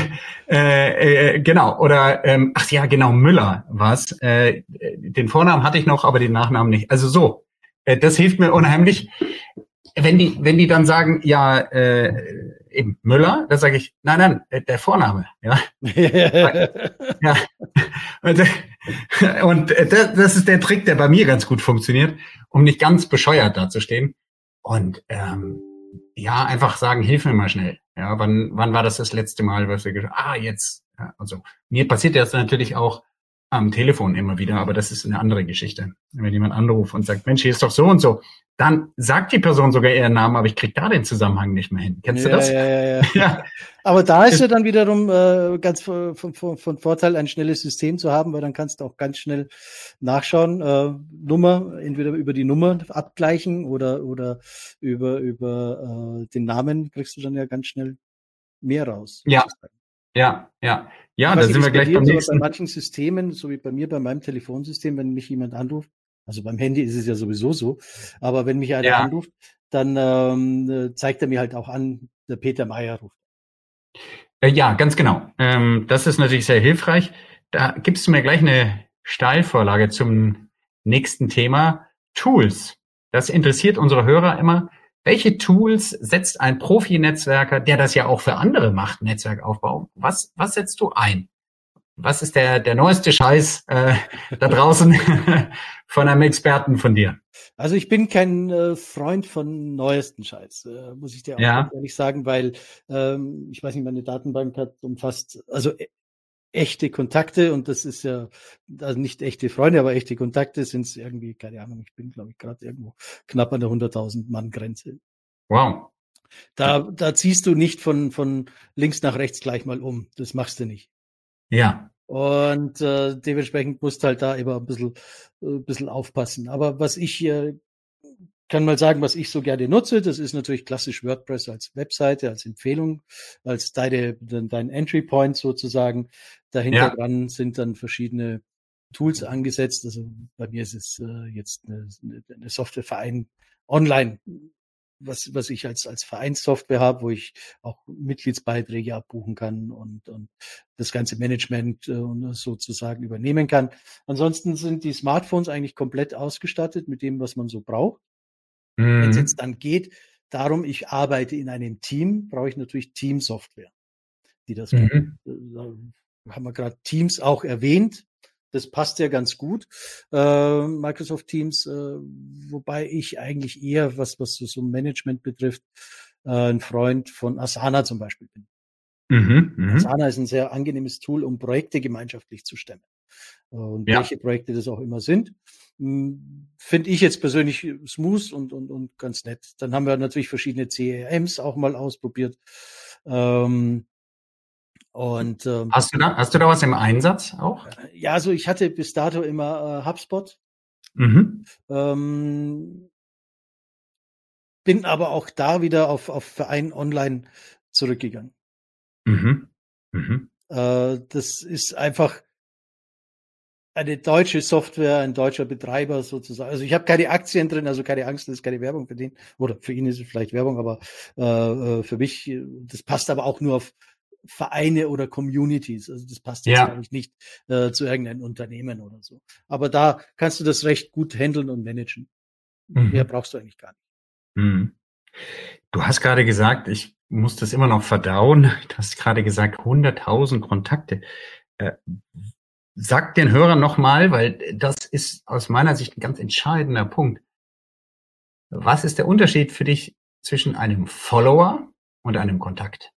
äh, äh, genau, oder ähm, ach ja, genau, Müller was. Äh, den Vornamen hatte ich noch, aber den Nachnamen nicht. Also so, äh, das hilft mir unheimlich. Wenn die, wenn die dann sagen, ja, äh, eben Müller, da sage ich, nein, nein, äh, der Vorname, ja. ja. Und äh, das ist der Trick, der bei mir ganz gut funktioniert, um nicht ganz bescheuert dazustehen. Und ähm, ja, einfach sagen, hilf mir mal schnell. Ja, wann, wann war das das letzte Mal, was wir gesagt Ah, jetzt. Ja, also mir passiert das natürlich auch am Telefon immer wieder, aber das ist eine andere Geschichte. Wenn jemand anruft und sagt, Mensch, hier ist doch so und so, dann sagt die Person sogar ihren Namen, aber ich krieg da den Zusammenhang nicht mehr hin. Kennst ja, du das? Ja, ja, ja. ja. Aber da ist ja dann wiederum äh, ganz von, von, von Vorteil, ein schnelles System zu haben, weil dann kannst du auch ganz schnell nachschauen, äh, Nummer, entweder über die Nummer abgleichen oder oder über über äh, den Namen kriegst du dann ja ganz schnell mehr raus. Ja. Ja, ja. Ja, da sind wir gleich beim nächsten. Bei manchen Systemen, so wie bei mir, bei meinem Telefonsystem, wenn mich jemand anruft, also beim Handy ist es ja sowieso so. Aber wenn mich einer ja. anruft, dann ähm, zeigt er mir halt auch an, der Peter Meyer ruft. Äh, ja, ganz genau. Ähm, das ist natürlich sehr hilfreich. Da gibst du mir gleich eine Steilvorlage zum nächsten Thema. Tools. Das interessiert unsere Hörer immer. Welche Tools setzt ein Profi-Netzwerker, der das ja auch für andere macht, Netzwerkaufbau? Was, was setzt du ein? Was ist der, der neueste Scheiß äh, da draußen von einem Experten von dir? Also ich bin kein äh, Freund von neuesten Scheiß, äh, muss ich dir auch ja. ehrlich sagen, weil ähm, ich weiß nicht, meine Datenbank hat umfasst, also e echte Kontakte und das ist ja, also nicht echte Freunde, aber echte Kontakte sind es irgendwie, keine Ahnung, ich bin glaube ich gerade irgendwo knapp an der 100.000 Mann Grenze. Wow. Da, da ziehst du nicht von, von links nach rechts gleich mal um. Das machst du nicht. Ja. Und äh, dementsprechend musst halt da immer ein bisschen, äh, bisschen aufpassen. Aber was ich äh, kann mal sagen, was ich so gerne nutze, das ist natürlich klassisch WordPress als Webseite, als Empfehlung, als deine, dein Entry Point sozusagen. Dahinter ja. dran sind dann verschiedene Tools angesetzt. Also bei mir ist es äh, jetzt eine, eine Softwareverein online was, was ich als, als Vereinssoftware habe, wo ich auch Mitgliedsbeiträge abbuchen kann und, und das ganze Management äh, sozusagen übernehmen kann. Ansonsten sind die Smartphones eigentlich komplett ausgestattet mit dem, was man so braucht. Mhm. Wenn es jetzt dann geht, darum, ich arbeite in einem Team, brauche ich natürlich Teamsoftware, die das mhm. Kann. Da haben wir gerade Teams auch erwähnt. Das passt ja ganz gut, äh, Microsoft Teams, äh, wobei ich eigentlich eher, was, was so, so Management betrifft, äh, ein Freund von Asana zum Beispiel bin. Mhm, mh. Asana ist ein sehr angenehmes Tool, um Projekte gemeinschaftlich zu stemmen. Und ja. welche Projekte das auch immer sind, hm, finde ich jetzt persönlich smooth und, und, und ganz nett. Dann haben wir natürlich verschiedene CRMs auch mal ausprobiert. Ähm, und ähm, hast du da hast du da was im Einsatz auch? Ja, also ich hatte bis dato immer äh, HubSpot. Mhm. Ähm, bin aber auch da wieder auf, auf Verein Online zurückgegangen. Mhm. Mhm. Äh, das ist einfach eine deutsche Software, ein deutscher Betreiber sozusagen. Also ich habe keine Aktien drin, also keine Angst, das ist keine Werbung für den. Oder für ihn ist es vielleicht Werbung, aber äh, äh für mich, das passt aber auch nur auf Vereine oder Communities. Also das passt jetzt, ja. glaube ich, nicht äh, zu irgendeinem Unternehmen oder so. Aber da kannst du das recht gut handeln und managen. Mhm. Mehr brauchst du eigentlich gar nicht. Mhm. Du hast gerade gesagt, ich muss das immer noch verdauen. Du hast gerade gesagt, 100.000 Kontakte. Äh, sag den Hörern nochmal, weil das ist aus meiner Sicht ein ganz entscheidender Punkt. Was ist der Unterschied für dich zwischen einem Follower und einem Kontakt?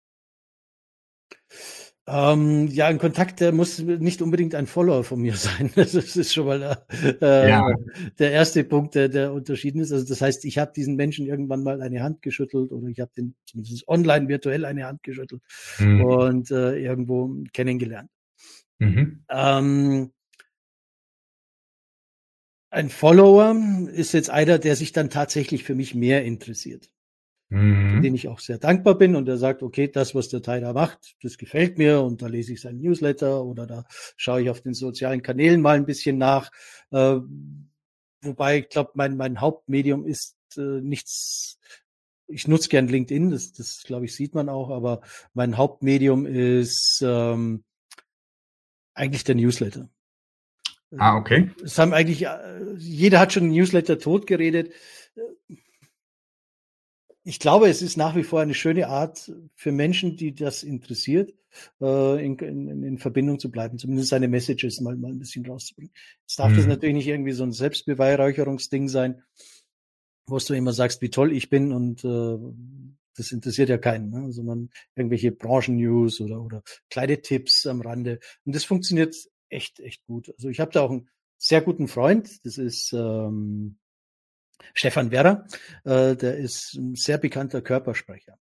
Ähm, ja, ein Kontakt, der muss nicht unbedingt ein Follower von mir sein. Das ist schon mal äh, ja. der erste Punkt, der, der unterschieden ist. Also das heißt, ich habe diesen Menschen irgendwann mal eine Hand geschüttelt oder ich habe den zumindest online virtuell eine Hand geschüttelt mhm. und äh, irgendwo kennengelernt. Mhm. Ähm, ein Follower ist jetzt einer, der sich dann tatsächlich für mich mehr interessiert mhm. den ich auch sehr dankbar bin und der sagt, okay, das, was der Tyler macht, das gefällt mir und da lese ich sein Newsletter oder da schaue ich auf den sozialen Kanälen mal ein bisschen nach. Äh, wobei, ich glaube, mein, mein Hauptmedium ist äh, nichts, ich nutze gern LinkedIn, das, das glaube ich, sieht man auch, aber mein Hauptmedium ist ähm, eigentlich der Newsletter. Ah, okay. Es haben eigentlich, äh, jeder hat schon Newsletter totgeredet ich glaube, es ist nach wie vor eine schöne Art für Menschen, die das interessiert, äh, in, in, in Verbindung zu bleiben, zumindest seine Messages mal, mal ein bisschen rauszubringen. Es darf mhm. das natürlich nicht irgendwie so ein Selbstbeweihräucherungsding sein, wo du immer sagst, wie toll ich bin und äh, das interessiert ja keinen, ne? sondern irgendwelche Branchen-News oder, oder kleine Tipps am Rande. Und das funktioniert echt, echt gut. Also ich habe da auch einen sehr guten Freund, das ist ähm, Stefan Werrer, äh, der ist ein sehr bekannter Körpersprecher.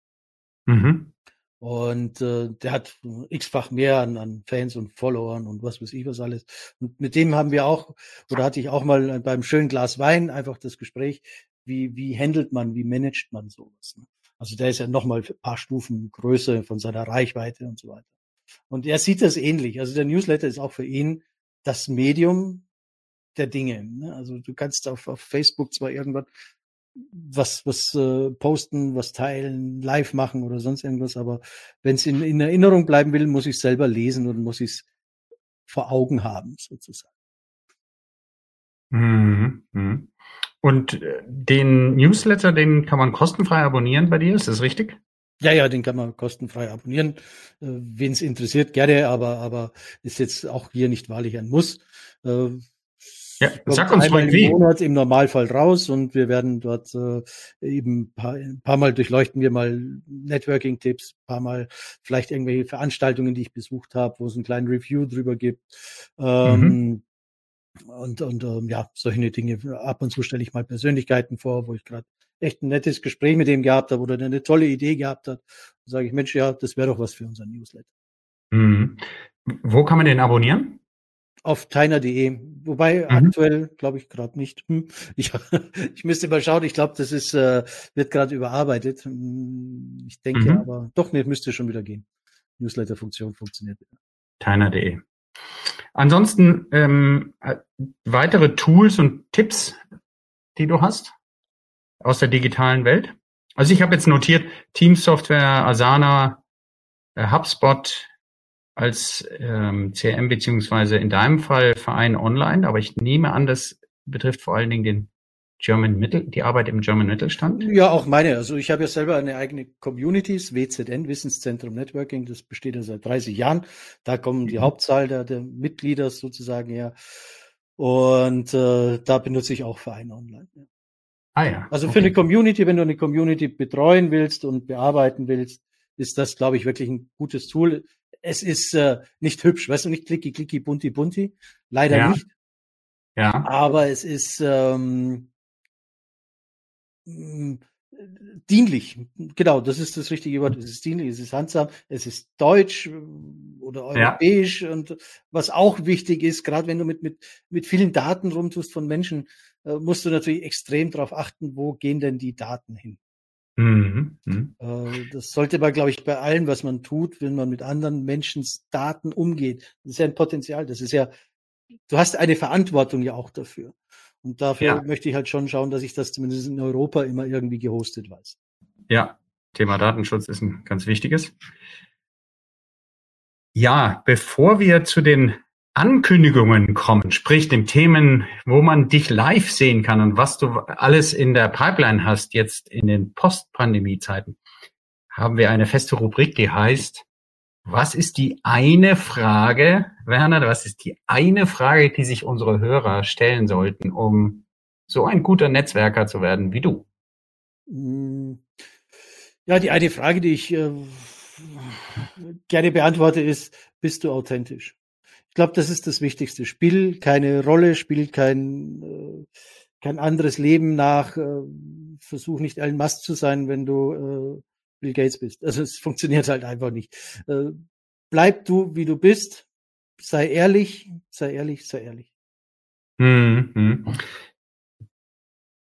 Mhm. Und äh, der hat x-fach mehr an, an Fans und Followern und was weiß ich was alles. Und mit dem haben wir auch, oder hatte ich auch mal beim schönen Glas Wein einfach das Gespräch, wie, wie handelt man, wie managt man sowas. Ne? Also der ist ja nochmal ein paar Stufen größer von seiner Reichweite und so weiter. Und er sieht das ähnlich. Also der Newsletter ist auch für ihn das Medium, der Dinge. Ne? Also du kannst auf, auf Facebook zwar irgendwas was was äh, posten, was teilen, live machen oder sonst irgendwas, aber wenn es in, in Erinnerung bleiben will, muss ich selber lesen und muss ich es vor Augen haben, sozusagen. Mhm. Mhm. Und äh, den Newsletter, den kann man kostenfrei abonnieren bei dir, ist das richtig? Ja, ja, den kann man kostenfrei abonnieren. Äh, Wen es interessiert, gerne, aber, aber ist jetzt auch hier nicht wahrlich ein Muss. Äh, ja, sag uns mal wie. Im Monat im Normalfall raus und wir werden dort äh, eben ein paar, ein paar Mal durchleuchten wir mal Networking-Tipps, paar Mal vielleicht irgendwelche Veranstaltungen, die ich besucht habe, wo es einen kleinen Review drüber gibt. Ähm, mhm. Und, und ähm, ja, solche Dinge. Ab und zu stelle ich mal Persönlichkeiten vor, wo ich gerade echt ein nettes Gespräch mit dem gehabt habe oder der eine tolle Idee gehabt hat. Da sage ich, Mensch, ja, das wäre doch was für unseren Newsletter. Mhm. Wo kann man den abonnieren? Auf teiner.de. Wobei mhm. aktuell glaube ich gerade nicht. Hm. Ich, ich müsste mal schauen. Ich glaube, das ist äh, wird gerade überarbeitet. Hm, ich denke mhm. aber doch, nee, müsste schon wieder gehen. Newsletter-Funktion funktioniert wieder. Teiner.de. Ansonsten ähm, äh, weitere Tools und Tipps, die du hast aus der digitalen Welt. Also ich habe jetzt notiert Teams Software, Asana, äh, HubSpot, als ähm, CRM beziehungsweise in deinem Fall Verein online, aber ich nehme an, das betrifft vor allen Dingen den German Mittel, die Arbeit im German Mittelstand? Ja, auch meine. Also ich habe ja selber eine eigene Communities, WZN, Wissenszentrum Networking, das besteht ja seit 30 Jahren. Da kommen die mhm. Hauptzahl der, der Mitglieder sozusagen her. Und äh, da benutze ich auch Vereine online. Ja. Ah ja. Also okay. für eine Community, wenn du eine Community betreuen willst und bearbeiten willst, ist das, glaube ich, wirklich ein gutes Tool. Es ist äh, nicht hübsch, weißt du, nicht klicki, klicki, bunti, bunti. Leider ja. nicht. Ja. Aber es ist ähm, dienlich. Genau, das ist das richtige Wort. Es ist dienlich, es ist handsam, es ist deutsch äh, oder europäisch ja. und was auch wichtig ist, gerade wenn du mit, mit, mit vielen Daten rumtust von Menschen, äh, musst du natürlich extrem darauf achten, wo gehen denn die Daten hin. Mhm. Mhm. Äh, das sollte man, glaube ich, bei allem, was man tut, wenn man mit anderen Menschens Daten umgeht. Das ist ja ein Potenzial. Das ist ja, du hast eine Verantwortung ja auch dafür. Und dafür ja. möchte ich halt schon schauen, dass ich das zumindest in Europa immer irgendwie gehostet weiß. Ja, Thema Datenschutz ist ein ganz wichtiges. Ja, bevor wir zu den Ankündigungen kommen, sprich den Themen, wo man dich live sehen kann und was du alles in der Pipeline hast, jetzt in den Post-Pandemie-Zeiten, haben wir eine feste Rubrik, die heißt was ist die eine Frage, Werner, was ist die eine Frage, die sich unsere Hörer stellen sollten, um so ein guter Netzwerker zu werden wie du? Hm. Ja, die eine Frage, die ich äh, gerne beantworte, ist, bist du authentisch? Ich glaube, das ist das Wichtigste. Spiel keine Rolle, spiel kein, äh, kein anderes Leben nach, äh, versuch nicht Elon Musk zu sein, wenn du äh, Bill Gates bist. Also es funktioniert halt einfach nicht. Bleib du, wie du bist. Sei ehrlich, sei ehrlich, sei ehrlich. Mhm.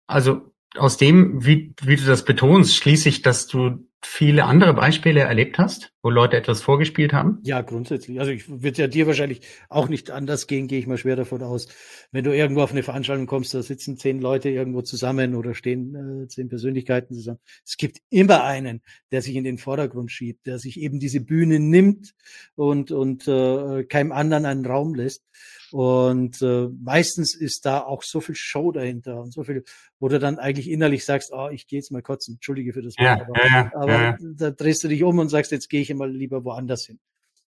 Also aus dem, wie, wie du das betonst, schließe ich, dass du viele andere Beispiele erlebt hast, wo Leute etwas vorgespielt haben? Ja, grundsätzlich. Also ich würde ja dir wahrscheinlich auch nicht anders gehen, gehe ich mal schwer davon aus. Wenn du irgendwo auf eine Veranstaltung kommst, da sitzen zehn Leute irgendwo zusammen oder stehen äh, zehn Persönlichkeiten zusammen. Es gibt immer einen, der sich in den Vordergrund schiebt, der sich eben diese Bühne nimmt und, und äh, keinem anderen einen Raum lässt. Und äh, meistens ist da auch so viel Show dahinter und so viel, wo du dann eigentlich innerlich sagst, oh, ich gehe jetzt mal kotzen, entschuldige für das Wort, ja, aber, ja, aber ja. da drehst du dich um und sagst, jetzt gehe ich mal lieber woanders hin.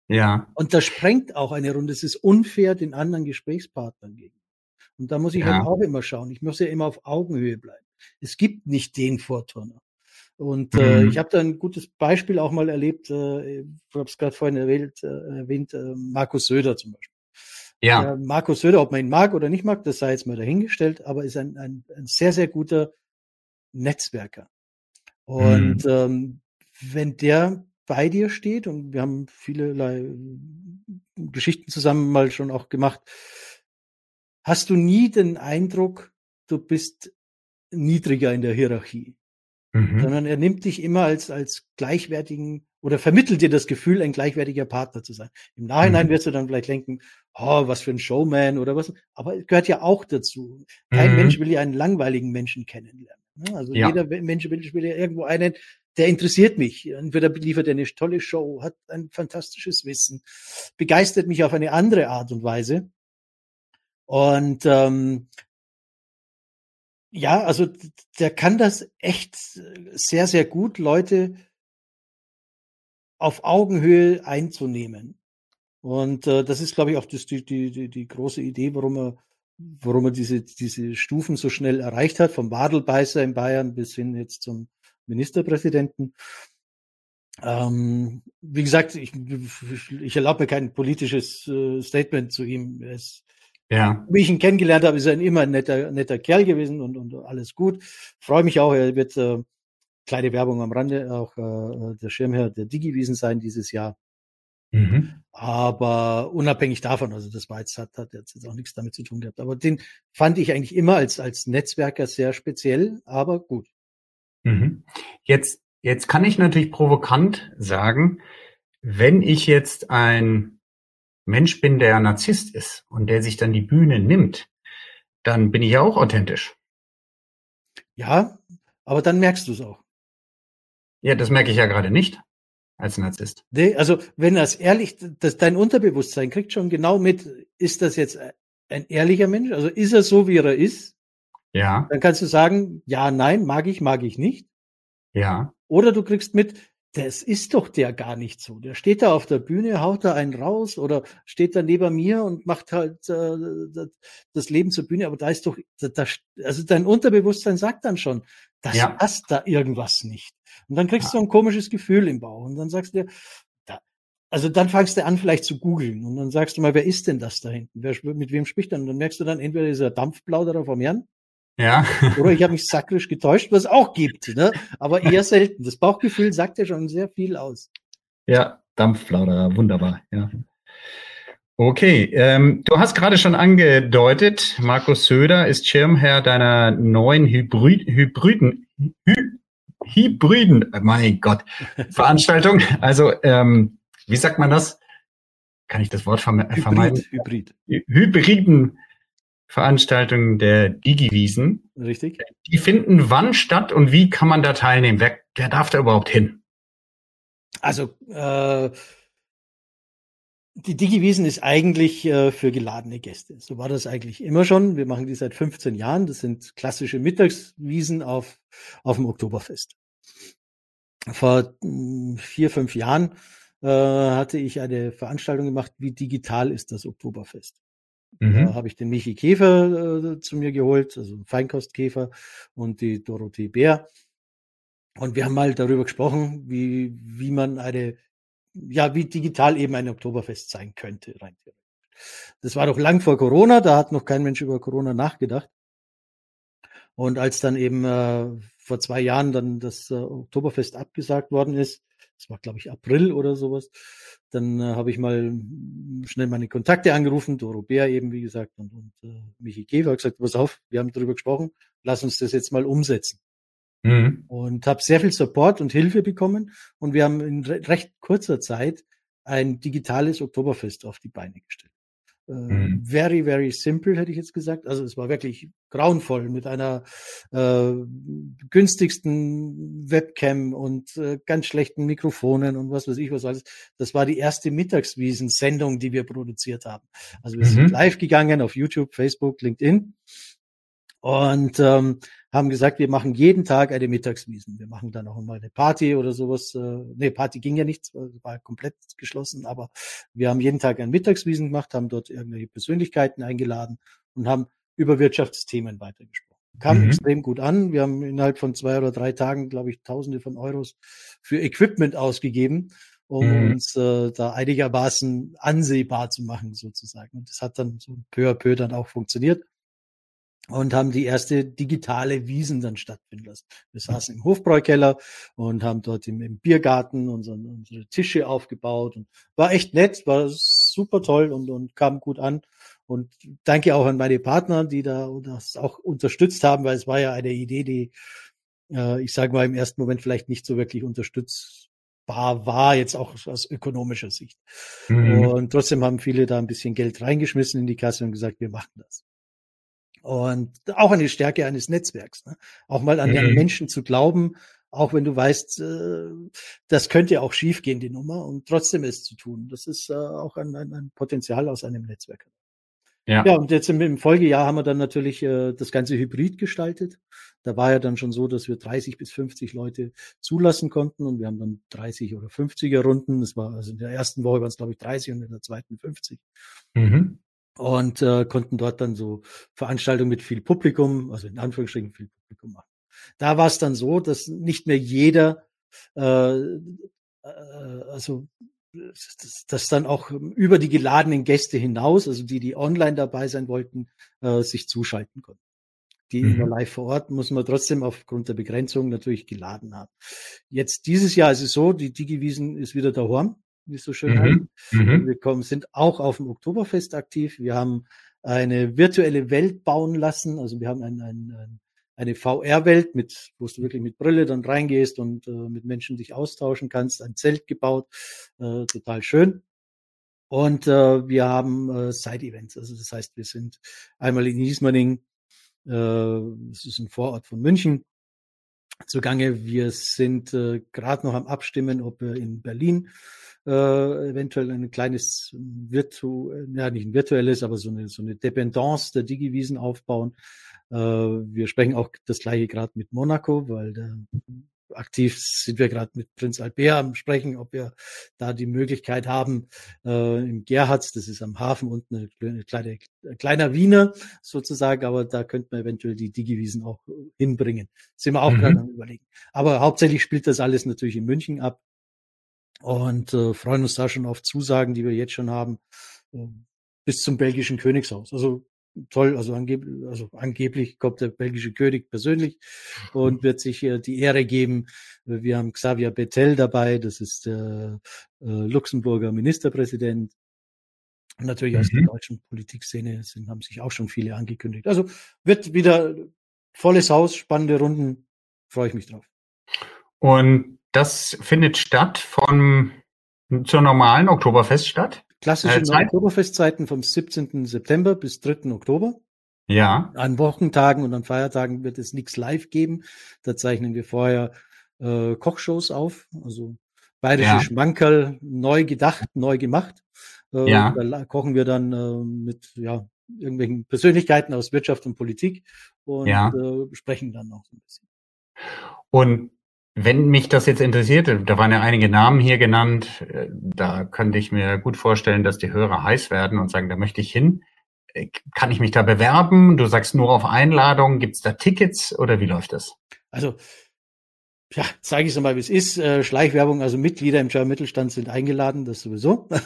Ja. Und das sprengt auch eine Runde. Es ist unfair den anderen Gesprächspartnern gegen. Und da muss ich halt auch immer schauen. Ich muss ja immer auf Augenhöhe bleiben. Es gibt nicht den Vorturner. Und äh, mhm. ich habe da ein gutes Beispiel auch mal erlebt, äh, ich habe es gerade vorhin erwähnt, äh, erwähnt äh, Markus Söder zum Beispiel. Ja. Äh, Markus Söder, ob man ihn mag oder nicht mag, das sei jetzt mal dahingestellt, aber ist ein, ein, ein sehr, sehr guter Netzwerker. Und mhm. ähm, wenn der bei dir steht, und wir haben vielerlei Geschichten zusammen mal schon auch gemacht, hast du nie den Eindruck, du bist niedriger in der Hierarchie, mhm. sondern er nimmt dich immer als, als gleichwertigen oder vermittelt dir das Gefühl, ein gleichwertiger Partner zu sein. Im Nachhinein mhm. wirst du dann vielleicht denken, oh, was für ein Showman oder was. Aber gehört ja auch dazu. Kein mhm. Mensch will ja einen langweiligen Menschen kennenlernen. Ne? Also ja. jeder Mensch will, ja irgendwo einen, der interessiert mich. Entweder liefert er eine tolle Show, hat ein fantastisches Wissen, begeistert mich auf eine andere Art und Weise. Und ähm, ja, also der kann das echt sehr, sehr gut, Leute auf Augenhöhe einzunehmen. Und äh, das ist, glaube ich, auch das, die, die, die große Idee, warum er, warum er diese, diese Stufen so schnell erreicht hat, vom Wadelbeißer in Bayern bis hin jetzt zum Ministerpräsidenten. Ähm, wie gesagt, ich, ich erlaube mir kein politisches äh, Statement zu ihm. Es, ja. Wie ich ihn kennengelernt habe, ist er immer ein netter, netter Kerl gewesen und, und alles gut. Freue mich auch, er wird äh, kleine Werbung am Rande, auch äh, der Schirmherr der Digiwiesen sein dieses Jahr. Mhm. Aber unabhängig davon, also das war jetzt, hat, hat jetzt auch nichts damit zu tun gehabt. Aber den fand ich eigentlich immer als, als Netzwerker sehr speziell, aber gut. Mhm. Jetzt, jetzt kann ich natürlich provokant sagen, wenn ich jetzt ein Mensch bin, der Narzisst ist und der sich dann die Bühne nimmt, dann bin ich ja auch authentisch. Ja, aber dann merkst du es auch. Ja, das merke ich ja gerade nicht als Narzisst. Nee, also wenn das ehrlich, das, dein Unterbewusstsein kriegt schon genau mit, ist das jetzt ein ehrlicher Mensch? Also ist er so, wie er ist? Ja. Dann kannst du sagen, ja, nein, mag ich, mag ich nicht. Ja. Oder du kriegst mit, das ist doch der gar nicht so. Der steht da auf der Bühne, haut da einen raus oder steht da neben mir und macht halt äh, das Leben zur Bühne. Aber da ist doch, da, also dein Unterbewusstsein sagt dann schon, das ja. passt da irgendwas nicht. Und dann kriegst ja. du ein komisches Gefühl im Bauch und dann sagst du dir, da, also dann fangst du an vielleicht zu googeln und dann sagst du mal, wer ist denn das da hinten? Wer, mit wem spricht dann? Und dann merkst du dann entweder dieser Dampfplauderer vom Herrn ja. Oder ich habe mich sakrisch getäuscht, was auch gibt, ne? aber eher selten. Das Bauchgefühl sagt ja schon sehr viel aus. Ja, Dampfplauderer, wunderbar. Ja. Okay, ähm, du hast gerade schon angedeutet, Markus Söder ist Schirmherr deiner neuen Hybrid, Hybriden, Hy, Hybriden, mein Gott, Veranstaltung. Also, ähm, wie sagt man das? Kann ich das Wort vermeiden? Hybrid. Hybriden Veranstaltungen der Digiwiesen. Richtig. Die finden wann statt und wie kann man da teilnehmen? Wer, wer darf da überhaupt hin? Also äh, die Digiwiesen ist eigentlich äh, für geladene Gäste. So war das eigentlich immer schon. Wir machen die seit 15 Jahren. Das sind klassische Mittagswiesen auf, auf dem Oktoberfest. Vor mh, hm, vier, fünf Jahren äh, hatte ich eine Veranstaltung gemacht, wie digital ist das Oktoberfest. Mhm. Da habe ich den Michi Käfer äh, zu mir geholt, also Feinkostkäfer und die Dorothee Bär. Und wir haben mal darüber gesprochen, wie, wie man eine, ja, wie digital eben ein Oktoberfest sein könnte, rein Das war doch lang vor Corona, da hat noch kein Mensch über Corona nachgedacht. Und als dann eben äh, vor zwei Jahren dann das äh, Oktoberfest abgesagt worden ist, das war glaube ich April oder sowas, dann äh, habe ich mal schnell meine Kontakte angerufen, Doro Bär eben, wie gesagt, und, und äh, Michi Käfer gesagt, pass auf, wir haben darüber gesprochen, lass uns das jetzt mal umsetzen. Mhm. Und habe sehr viel Support und Hilfe bekommen und wir haben in re recht kurzer Zeit ein digitales Oktoberfest auf die Beine gestellt. Äh, mhm. Very, very simple, hätte ich jetzt gesagt. Also es war wirklich grauenvoll mit einer äh, günstigsten Webcam und äh, ganz schlechten Mikrofonen und was weiß ich was alles. Das war die erste Mittagswiesen-Sendung, die wir produziert haben. Also wir mhm. sind live gegangen auf YouTube, Facebook, LinkedIn und ähm, haben gesagt, wir machen jeden Tag eine Mittagswiesen. Wir machen dann auch mal eine Party oder sowas. Äh, nee, Party ging ja nicht, war komplett geschlossen, aber wir haben jeden Tag ein Mittagswiesen gemacht, haben dort irgendwelche Persönlichkeiten eingeladen und haben über Wirtschaftsthemen weitergesprochen. Kam mhm. extrem gut an. Wir haben innerhalb von zwei oder drei Tagen, glaube ich, Tausende von Euros für Equipment ausgegeben, um mhm. uns äh, da einigermaßen ansehbar zu machen, sozusagen. Und das hat dann so peu à peu dann auch funktioniert und haben die erste digitale Wiesen dann stattfinden lassen. Wir saßen im Hofbräukeller und haben dort im, im Biergarten unsere, unsere Tische aufgebaut und war echt nett, war super toll und, und kam gut an. Und danke auch an meine Partner, die da das auch unterstützt haben, weil es war ja eine Idee, die, äh, ich sage mal, im ersten Moment vielleicht nicht so wirklich unterstützbar war, jetzt auch aus ökonomischer Sicht. Mhm. Und trotzdem haben viele da ein bisschen Geld reingeschmissen in die Kasse und gesagt, wir machen das. Und auch eine Stärke eines Netzwerks. Ne? Auch mal an mhm. den Menschen zu glauben, auch wenn du weißt, äh, das könnte auch schiefgehen, die Nummer, und trotzdem es zu tun. Das ist äh, auch ein, ein, ein Potenzial aus einem Netzwerk. Ja. ja, und jetzt im, im Folgejahr haben wir dann natürlich äh, das Ganze hybrid gestaltet. Da war ja dann schon so, dass wir 30 bis 50 Leute zulassen konnten und wir haben dann 30 oder 50er Runden. Das war also in der ersten Woche waren es glaube ich 30 und in der zweiten 50. Mhm und äh, konnten dort dann so Veranstaltungen mit viel Publikum, also in Anführungsstrichen viel Publikum machen. Da war es dann so, dass nicht mehr jeder, äh, äh, also dass, dass dann auch über die geladenen Gäste hinaus, also die, die online dabei sein wollten, äh, sich zuschalten konnten. Die mhm. immer live vor Ort muss man trotzdem aufgrund der Begrenzung natürlich geladen haben. Jetzt dieses Jahr ist es so, die Digiwiesen ist wieder daheim wie es so schön mhm. heißt. Mhm. Wir kommen, sind auch auf dem Oktoberfest aktiv. Wir haben eine virtuelle Welt bauen lassen. Also wir haben ein, ein, ein, eine VR-Welt, mit, wo du wirklich mit Brille dann reingehst und äh, mit Menschen dich austauschen kannst. Ein Zelt gebaut, äh, total schön. Und äh, wir haben äh, Side-Events. Also das heißt, wir sind einmal in Ismaning, äh, das ist ein Vorort von München, zugange. Wir sind äh, gerade noch am Abstimmen, ob wir in Berlin äh, eventuell ein kleines Virtu, ja nicht ein virtuelles, aber so eine, so eine Dependance der Digiwiesen aufbauen. Äh, wir sprechen auch das gleiche gerade mit Monaco, weil der aktiv sind wir gerade mit Prinz Albert am Sprechen, ob wir da die Möglichkeit haben, äh, im Gerhards, das ist am Hafen unten eine kleine, ein kleiner Wiener sozusagen, aber da könnte man eventuell die Digiwiesen auch hinbringen. Sind wir auch mhm. gerade am überlegen. Aber hauptsächlich spielt das alles natürlich in München ab und äh, freuen uns da schon auf Zusagen, die wir jetzt schon haben, äh, bis zum belgischen Königshaus. Also toll, also, angeb also angeblich kommt der belgische König persönlich und mhm. wird sich äh, die Ehre geben. Wir haben Xavier Bettel dabei, das ist der äh, Luxemburger Ministerpräsident. Und natürlich mhm. aus der mhm. deutschen Politikszene sind, haben sich auch schon viele angekündigt. Also wird wieder volles Haus, spannende Runden, freue ich mich drauf. Und das findet statt von zur normalen Oktoberfest statt? Klassische äh, Oktoberfestzeiten vom 17. September bis 3. Oktober. Ja. An Wochentagen und an Feiertagen wird es nichts live geben. Da zeichnen wir vorher äh, Kochshows auf, also bayerische ja. Schmankerl, neu gedacht, neu gemacht. Äh, ja. Da kochen wir dann äh, mit ja, irgendwelchen Persönlichkeiten aus Wirtschaft und Politik und ja. äh, sprechen dann noch so ein bisschen. Und wenn mich das jetzt interessiert, da waren ja einige Namen hier genannt, äh, da könnte ich mir gut vorstellen, dass die Hörer heiß werden und sagen, da möchte ich hin. Äh, kann ich mich da bewerben? Du sagst nur auf Einladung. Gibt es da Tickets oder wie läuft das? Also ja, zeige ich es mal, wie es ist. Äh, Schleichwerbung, also Mitglieder im German Mittelstand sind eingeladen, das sowieso.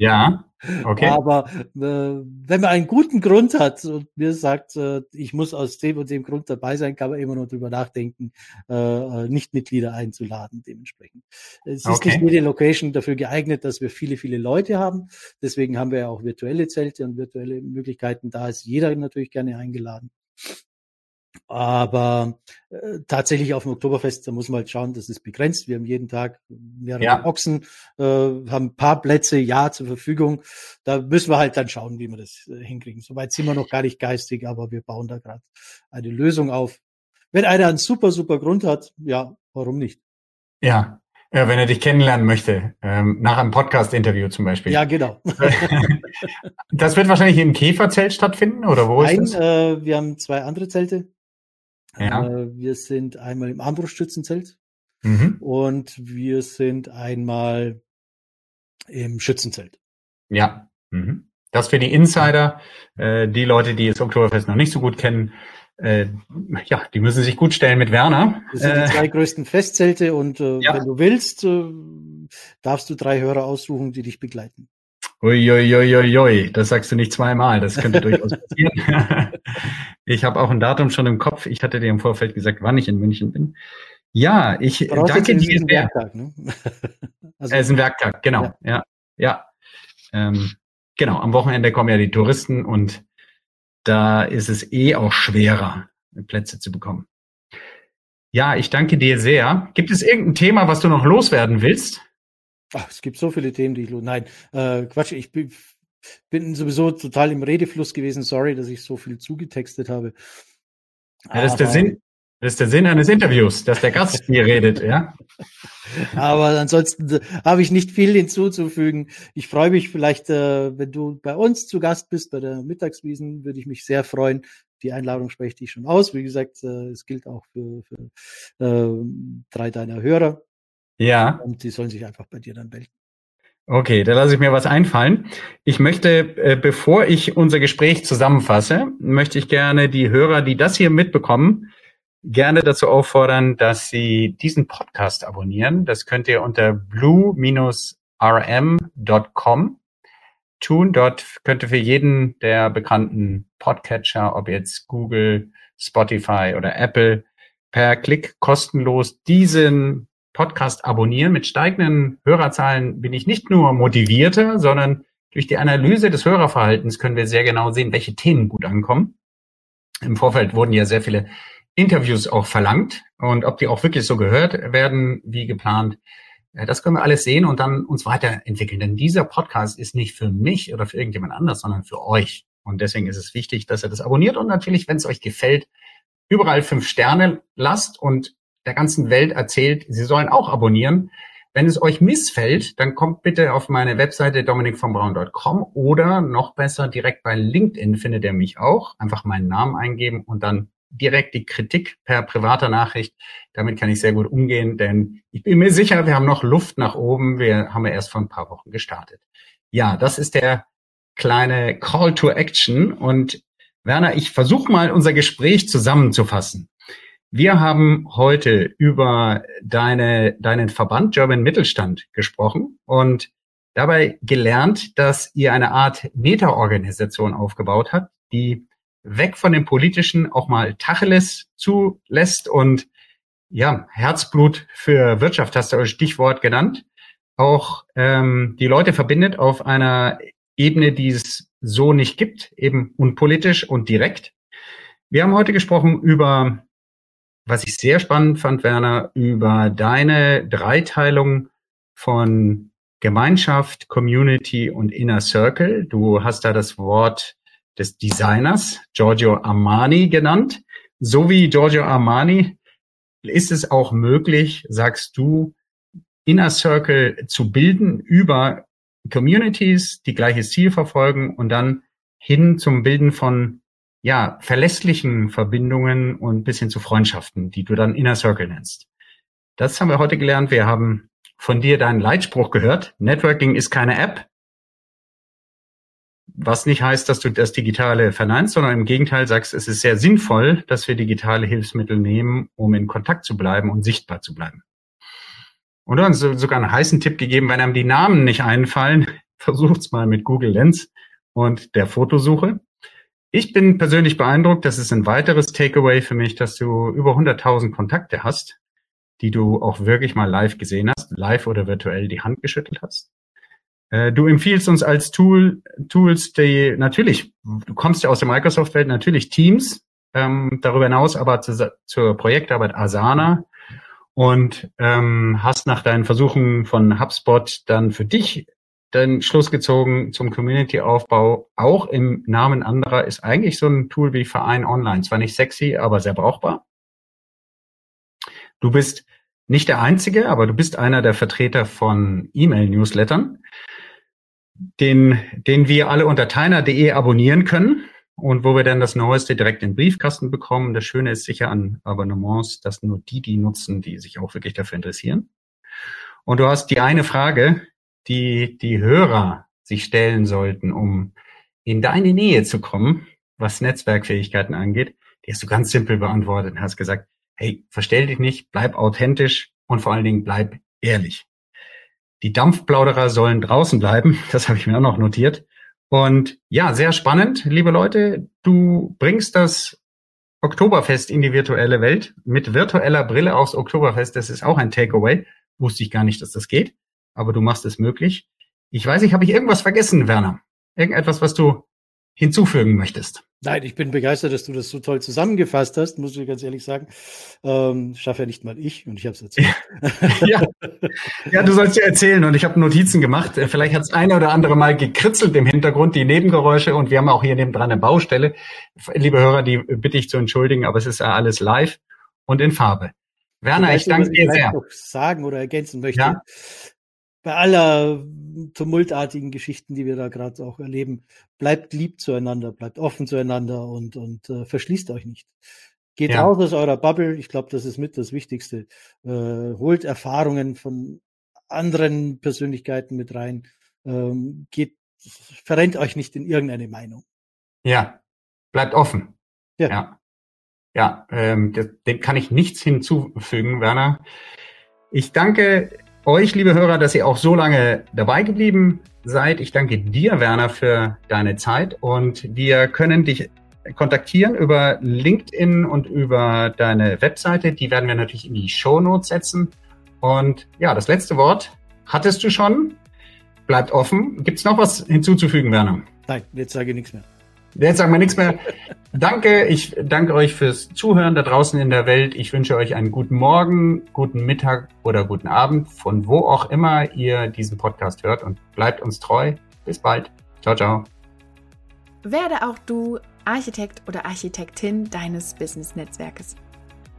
Ja, okay. Aber äh, wenn man einen guten Grund hat und mir sagt, äh, ich muss aus dem und dem Grund dabei sein, kann man immer noch drüber nachdenken, äh, äh nicht Mitglieder einzuladen dementsprechend. Es okay. ist nicht jede Location dafür geeignet, dass wir viele, viele Leute haben. Deswegen haben wir ja auch virtuelle Zelte und virtuelle Möglichkeiten. Da ist jeder natürlich gerne eingeladen. Aber äh, tatsächlich auf dem Oktoberfest, da muss man halt schauen, das ist begrenzt. Wir haben jeden Tag mehrere ja. Ochsen, äh, haben ein paar Plätze, ja, zur Verfügung. Da müssen wir halt dann schauen, wie wir das äh, hinkriegen. Soweit sind wir noch gar nicht geistig, aber wir bauen da gerade eine Lösung auf. Wenn einer einen super, super Grund hat, ja, warum nicht? Ja, ja, wenn er dich kennenlernen möchte, ähm, nach einem Podcast-Interview zum Beispiel. Ja, genau. das wird wahrscheinlich im Käferzelt stattfinden, oder wo Nein, ist das? Äh, wir haben zwei andere Zelte. Ja. Äh, wir sind einmal im Armbrustschützenzelt mhm. und wir sind einmal im Schützenzelt. Ja. Mhm. Das für die Insider, äh, die Leute, die das Oktoberfest noch nicht so gut kennen, äh, ja, die müssen sich gut stellen mit Werner. Das sind die äh, zwei größten Festzelte und äh, ja. wenn du willst, darfst du drei Hörer aussuchen, die dich begleiten. Uiuiuiui, das sagst du nicht zweimal, das könnte durchaus passieren. ich habe auch ein Datum schon im Kopf. Ich hatte dir im Vorfeld gesagt, wann ich in München bin. Ja, ich danke dir. Ist ein Werktag, ne? also, es ist ein Werktag, genau. Ja, ja. ja. Ähm, genau, am Wochenende kommen ja die Touristen und da ist es eh auch schwerer, Plätze zu bekommen. Ja, ich danke dir sehr. Gibt es irgendein Thema, was du noch loswerden willst? Ach, es gibt so viele Themen, die ich Nein, äh, Quatsch, ich bin, bin sowieso total im Redefluss gewesen. Sorry, dass ich so viel zugetextet habe. Ja, das ist der Sinn. Das ist der Sinn eines Interviews, dass der Gast hier redet, ja. Aber ansonsten äh, habe ich nicht viel hinzuzufügen. Ich freue mich vielleicht, äh, wenn du bei uns zu Gast bist, bei der Mittagswiesen, würde ich mich sehr freuen. Die Einladung spreche ich schon aus. Wie gesagt, äh, es gilt auch für, für äh, drei deiner Hörer. Ja. Und die sollen sich einfach bei dir dann melden. Okay, da lasse ich mir was einfallen. Ich möchte, äh, bevor ich unser Gespräch zusammenfasse, möchte ich gerne die Hörer, die das hier mitbekommen, gerne dazu auffordern, dass sie diesen Podcast abonnieren. Das könnt ihr unter blue-rm.com tun. Dort könnt ihr für jeden der bekannten Podcatcher, ob jetzt Google, Spotify oder Apple, per Klick kostenlos diesen Podcast abonnieren. Mit steigenden Hörerzahlen bin ich nicht nur motivierter, sondern durch die Analyse des Hörerverhaltens können wir sehr genau sehen, welche Themen gut ankommen. Im Vorfeld wurden ja sehr viele Interviews auch verlangt und ob die auch wirklich so gehört werden wie geplant. Äh, das können wir alles sehen und dann uns weiterentwickeln. Denn dieser Podcast ist nicht für mich oder für irgendjemand anders, sondern für euch. Und deswegen ist es wichtig, dass ihr das abonniert und natürlich, wenn es euch gefällt, überall fünf Sterne lasst und der ganzen Welt erzählt, sie sollen auch abonnieren. Wenn es euch missfällt, dann kommt bitte auf meine Webseite dominikvonbraun.com oder noch besser direkt bei LinkedIn findet ihr mich auch. Einfach meinen Namen eingeben und dann direkt die Kritik per privater Nachricht. Damit kann ich sehr gut umgehen, denn ich bin mir sicher, wir haben noch Luft nach oben. Wir haben ja erst vor ein paar Wochen gestartet. Ja, das ist der kleine Call to Action. Und Werner, ich versuche mal unser Gespräch zusammenzufassen. Wir haben heute über deine, deinen Verband German Mittelstand gesprochen und dabei gelernt, dass ihr eine Art Meta-Organisation aufgebaut habt, die weg von dem Politischen auch mal Tacheles zulässt und ja, Herzblut für Wirtschaft hast du als Stichwort genannt, auch ähm, die Leute verbindet auf einer Ebene, die es so nicht gibt, eben unpolitisch und direkt. Wir haben heute gesprochen über was ich sehr spannend fand, Werner, über deine Dreiteilung von Gemeinschaft, Community und Inner Circle. Du hast da das Wort des Designers, Giorgio Armani, genannt. So wie Giorgio Armani ist es auch möglich, sagst du, Inner Circle zu bilden über Communities, die gleiches Ziel verfolgen und dann hin zum Bilden von ja, verlässlichen Verbindungen und bis hin zu Freundschaften, die du dann Inner Circle nennst. Das haben wir heute gelernt. Wir haben von dir deinen Leitspruch gehört. Networking ist keine App. Was nicht heißt, dass du das Digitale verneinst, sondern im Gegenteil sagst, es ist sehr sinnvoll, dass wir digitale Hilfsmittel nehmen, um in Kontakt zu bleiben und sichtbar zu bleiben. Und du hast sogar einen heißen Tipp gegeben, wenn einem die Namen nicht einfallen, versucht's mal mit Google Lens und der Fotosuche. Ich bin persönlich beeindruckt. Das ist ein weiteres Takeaway für mich, dass du über 100.000 Kontakte hast, die du auch wirklich mal live gesehen hast, live oder virtuell die Hand geschüttelt hast. Äh, du empfiehlst uns als Tool, Tools, die natürlich, du kommst ja aus der Microsoft-Welt, natürlich Teams, ähm, darüber hinaus aber zu, zur Projektarbeit Asana und ähm, hast nach deinen Versuchen von HubSpot dann für dich den Schluss gezogen zum Community-Aufbau, auch im Namen anderer, ist eigentlich so ein Tool wie Verein Online. Zwar nicht sexy, aber sehr brauchbar. Du bist nicht der Einzige, aber du bist einer der Vertreter von E-Mail-Newslettern, den, den wir alle unter teiner.de abonnieren können und wo wir dann das Neueste direkt in den Briefkasten bekommen. Das Schöne ist sicher an Abonnements, dass nur die, die nutzen, die sich auch wirklich dafür interessieren. Und du hast die eine Frage, die die Hörer sich stellen sollten, um in deine Nähe zu kommen, was Netzwerkfähigkeiten angeht, die hast du ganz simpel beantwortet und hast gesagt, hey, verstell dich nicht, bleib authentisch und vor allen Dingen bleib ehrlich. Die Dampfplauderer sollen draußen bleiben, das habe ich mir auch noch notiert. Und ja, sehr spannend, liebe Leute, du bringst das Oktoberfest in die virtuelle Welt mit virtueller Brille aufs Oktoberfest. Das ist auch ein Takeaway. Wusste ich gar nicht, dass das geht aber du machst es möglich. Ich weiß nicht, habe ich irgendwas vergessen, Werner? Irgendetwas, was du hinzufügen möchtest? Nein, ich bin begeistert, dass du das so toll zusammengefasst hast, muss ich ganz ehrlich sagen. Ähm, schaffe ja nicht mal ich und ich habe es erzählt. ja. ja, du sollst ja erzählen und ich habe Notizen gemacht. Äh, vielleicht hat es eine oder andere Mal gekritzelt im Hintergrund, die Nebengeräusche und wir haben auch hier nebendran eine Baustelle. Liebe Hörer, die bitte ich zu entschuldigen, aber es ist ja alles live und in Farbe. Werner, ich danke dir sehr. sagen oder ergänzen möchte. Ja? Bei aller tumultartigen Geschichten, die wir da gerade auch erleben, bleibt lieb zueinander, bleibt offen zueinander und, und äh, verschließt euch nicht. Geht ja. raus aus eurer Bubble. Ich glaube, das ist mit das Wichtigste. Äh, holt Erfahrungen von anderen Persönlichkeiten mit rein. Ähm, geht, verrennt euch nicht in irgendeine Meinung. Ja, bleibt offen. Ja. Ja, ja ähm, dem kann ich nichts hinzufügen, Werner. Ich danke euch, liebe Hörer, dass ihr auch so lange dabei geblieben seid. Ich danke dir, Werner, für deine Zeit und wir können dich kontaktieren über LinkedIn und über deine Webseite. Die werden wir natürlich in die Show Notes setzen. Und ja, das letzte Wort hattest du schon. Bleibt offen. Gibt es noch was hinzuzufügen, Werner? Nein, jetzt sage ich nichts mehr. Jetzt sagen wir nichts mehr. Danke, ich danke euch fürs Zuhören da draußen in der Welt. Ich wünsche euch einen guten Morgen, guten Mittag oder guten Abend, von wo auch immer ihr diesen Podcast hört und bleibt uns treu. Bis bald. Ciao, ciao. Werde auch du Architekt oder Architektin deines Business-Netzwerkes.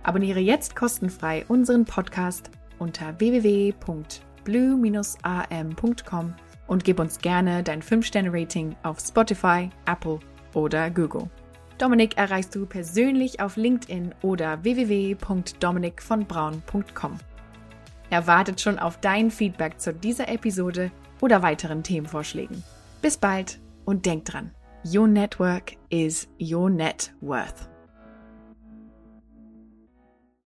Abonniere jetzt kostenfrei unseren Podcast unter www.blue-am.com und gib uns gerne dein 5-Sterne-Rating auf Spotify, Apple oder Google. Dominik erreichst du persönlich auf LinkedIn oder www.dominikvonbraun.com. Er wartet schon auf dein Feedback zu dieser Episode oder weiteren Themenvorschlägen. Bis bald und denk dran, your network is your net worth.